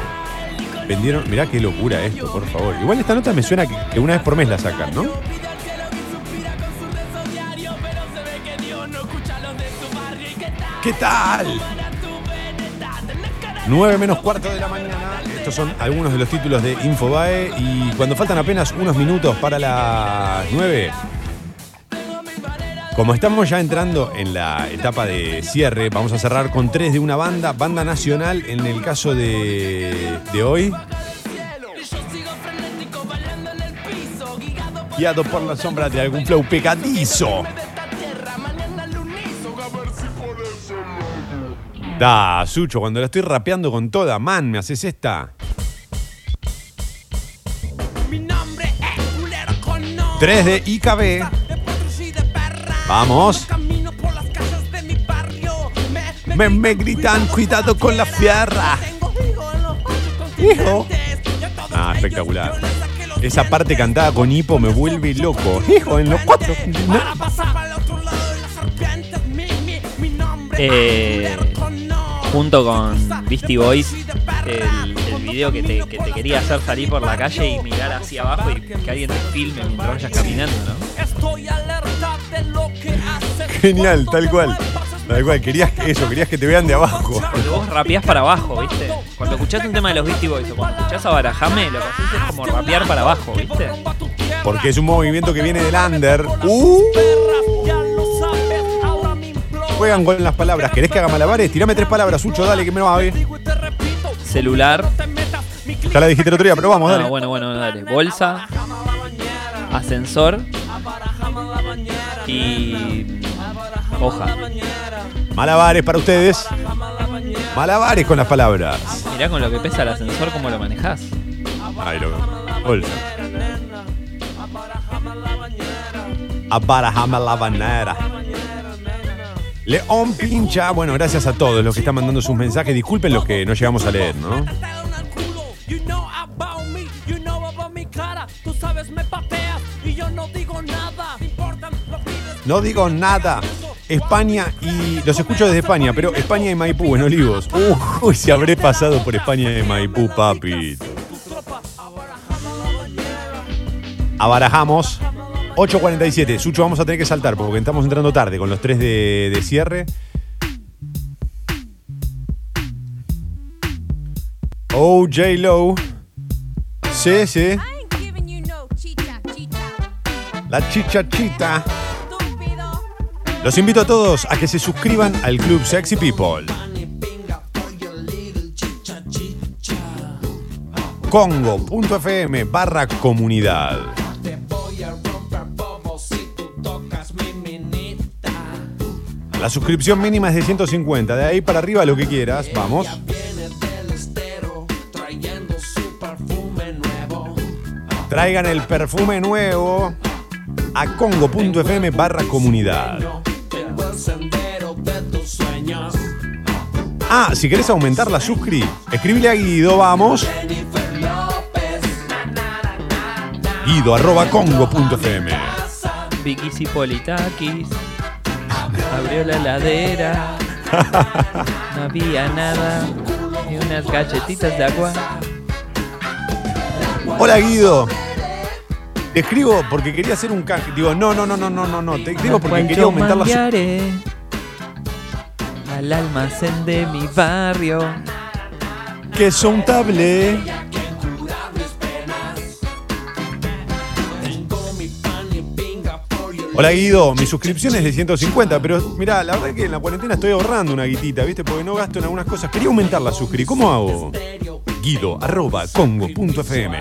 vendieron. Mirá qué locura esto, por favor. Igual esta nota me suena que, una vez por mes la sacan, ¿no? ¿Qué tal? 9 menos cuarto de la mañana. Estos son algunos de los títulos de Infobae. Y cuando faltan apenas unos minutos para las 9, como estamos ya entrando en la etapa de cierre, vamos a cerrar con tres de una banda, banda nacional en el caso de, de hoy. Guiado por la sombra de algún flow pegadizo. Da, Sucho, cuando la estoy rapeando con toda, man, me haces esta. Tres de IKB. Vamos. Me, me gritan, cuidado con la fierra. Hijo. Ah, espectacular. Esa parte cantada con hipo me vuelve loco. Hijo, en los cuatro. Eh, junto con Beastie Boys, el, el video que te, que te quería hacer salir por la calle y mirar hacia abajo y que alguien te filme mientras vayas caminando, ¿no? [laughs] Genial, tal cual. Tal cual, querías que- eso, querías que te vean de abajo. Cuando vos rapeás para abajo, ¿viste? Cuando escuchás un tema de los Beastie Boys o cuando escuchás a Barajame, lo que haces es como rapear para abajo, ¿viste? Porque es un movimiento que viene del under. Uh. Juegan con las palabras. ¿Querés que haga malabares? Tirame tres palabras, Sucho, dale que me va a ver. Celular. Ya la dijiste el otro día, pero vamos, Ah, dale. bueno, bueno, dale. Bolsa. Ascensor. Y. Hoja. Malabares para ustedes. Malabares con las palabras. Mirá con lo que pesa el ascensor, cómo lo manejás. Ahí lo Bolsa. Abarajame la banera. León Pincha, bueno, gracias a todos los que están mandando sus mensajes. Disculpen los que no llegamos a leer, ¿no? No digo nada. España y. Los escucho desde España, pero España y Maipú en Olivos. Uy, si habré pasado por España y Maipú, papi. Abarajamos. 8.47. Sucho, vamos a tener que saltar porque estamos entrando tarde con los tres de, de cierre. Oh, J-Lo. Sí, sí. La chichachita. Los invito a todos a que se suscriban al Club Sexy People. Congo.fm barra comunidad. La suscripción mínima es de 150. De ahí para arriba lo que quieras. Vamos. Traigan el perfume nuevo a congo.fm barra comunidad. Ah, si querés aumentar la suscri, escribile a Guido, vamos. Guido arroba congo.fm. Vikis y Politakis. Abrió la heladera. [laughs] No había nada. Ni unas galletitas de agua. Hola Guido. Te escribo porque quería hacer un canje. Digo, no, no, no, no, no, no, no. Te escribo porque quería aumentar la suscri. mandaré Al almacén de mi barrio. Que son table. Hola Guido, mi suscripción es de 150, pero mira, la verdad que en la cuarentena estoy ahorrando una guitita, ¿viste? Porque no gasto en algunas cosas. Quería aumentar la suscri, ¿cómo hago? Guido, arroba, congo.fm.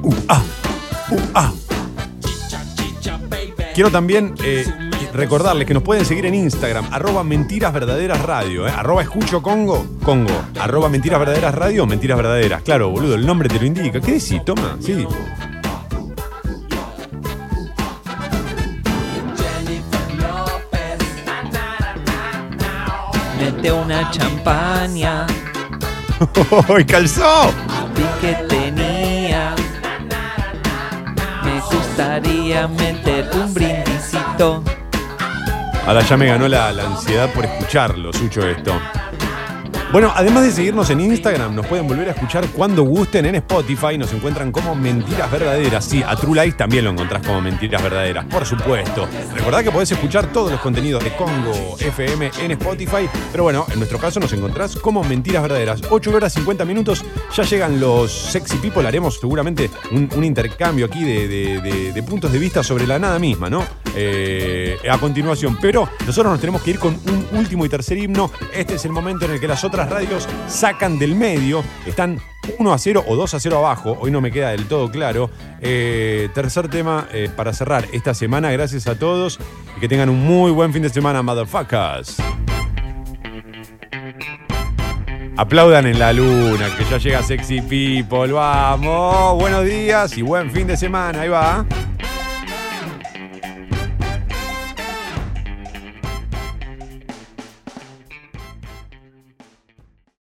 Uh, ah, uh, ah. Quiero también eh, recordarles que nos pueden seguir en Instagram, arroba mentiras verdaderas radio, eh, arroba escucho Congo, Congo, arroba mentiras verdaderas radio, mentiras verdaderas. Claro, boludo, el nombre te lo indica. ¿Qué decís? Toma, sí. Mete una champaña. [laughs] ¡Uy, calzó! Vi que tenía. Me gustaría meter un brindisito. Ahora ya me ganó la, la ansiedad por escucharlo, Sucho, esto. Bueno, además de seguirnos en Instagram, nos pueden volver a escuchar cuando gusten en Spotify. Nos encuentran como Mentiras Verdaderas. Sí, a True Lies también lo encontrás como Mentiras Verdaderas, por supuesto. Recordá que podés escuchar todos los contenidos de Congo FM en Spotify. Pero bueno, en nuestro caso nos encontrás como Mentiras Verdaderas. 8 horas 50 minutos. Ya llegan los Sexy People. Haremos seguramente un, intercambio aquí de, puntos de vista sobre la nada misma, ¿no? Eh, a continuación. Pero nosotros nos tenemos que ir con un último y tercer himno. Este es el momento en el que las otras radios sacan del medio. Están 1 a 0 o 2 a 0 abajo. Hoy no me queda del todo claro. Eh, tercer tema eh, para cerrar esta semana. Gracias a todos y que tengan un muy buen fin de semana, motherfuckers. Aplaudan en la luna, que ya llega Sexy People. Vamos, buenos días y buen fin de semana. Ahí va.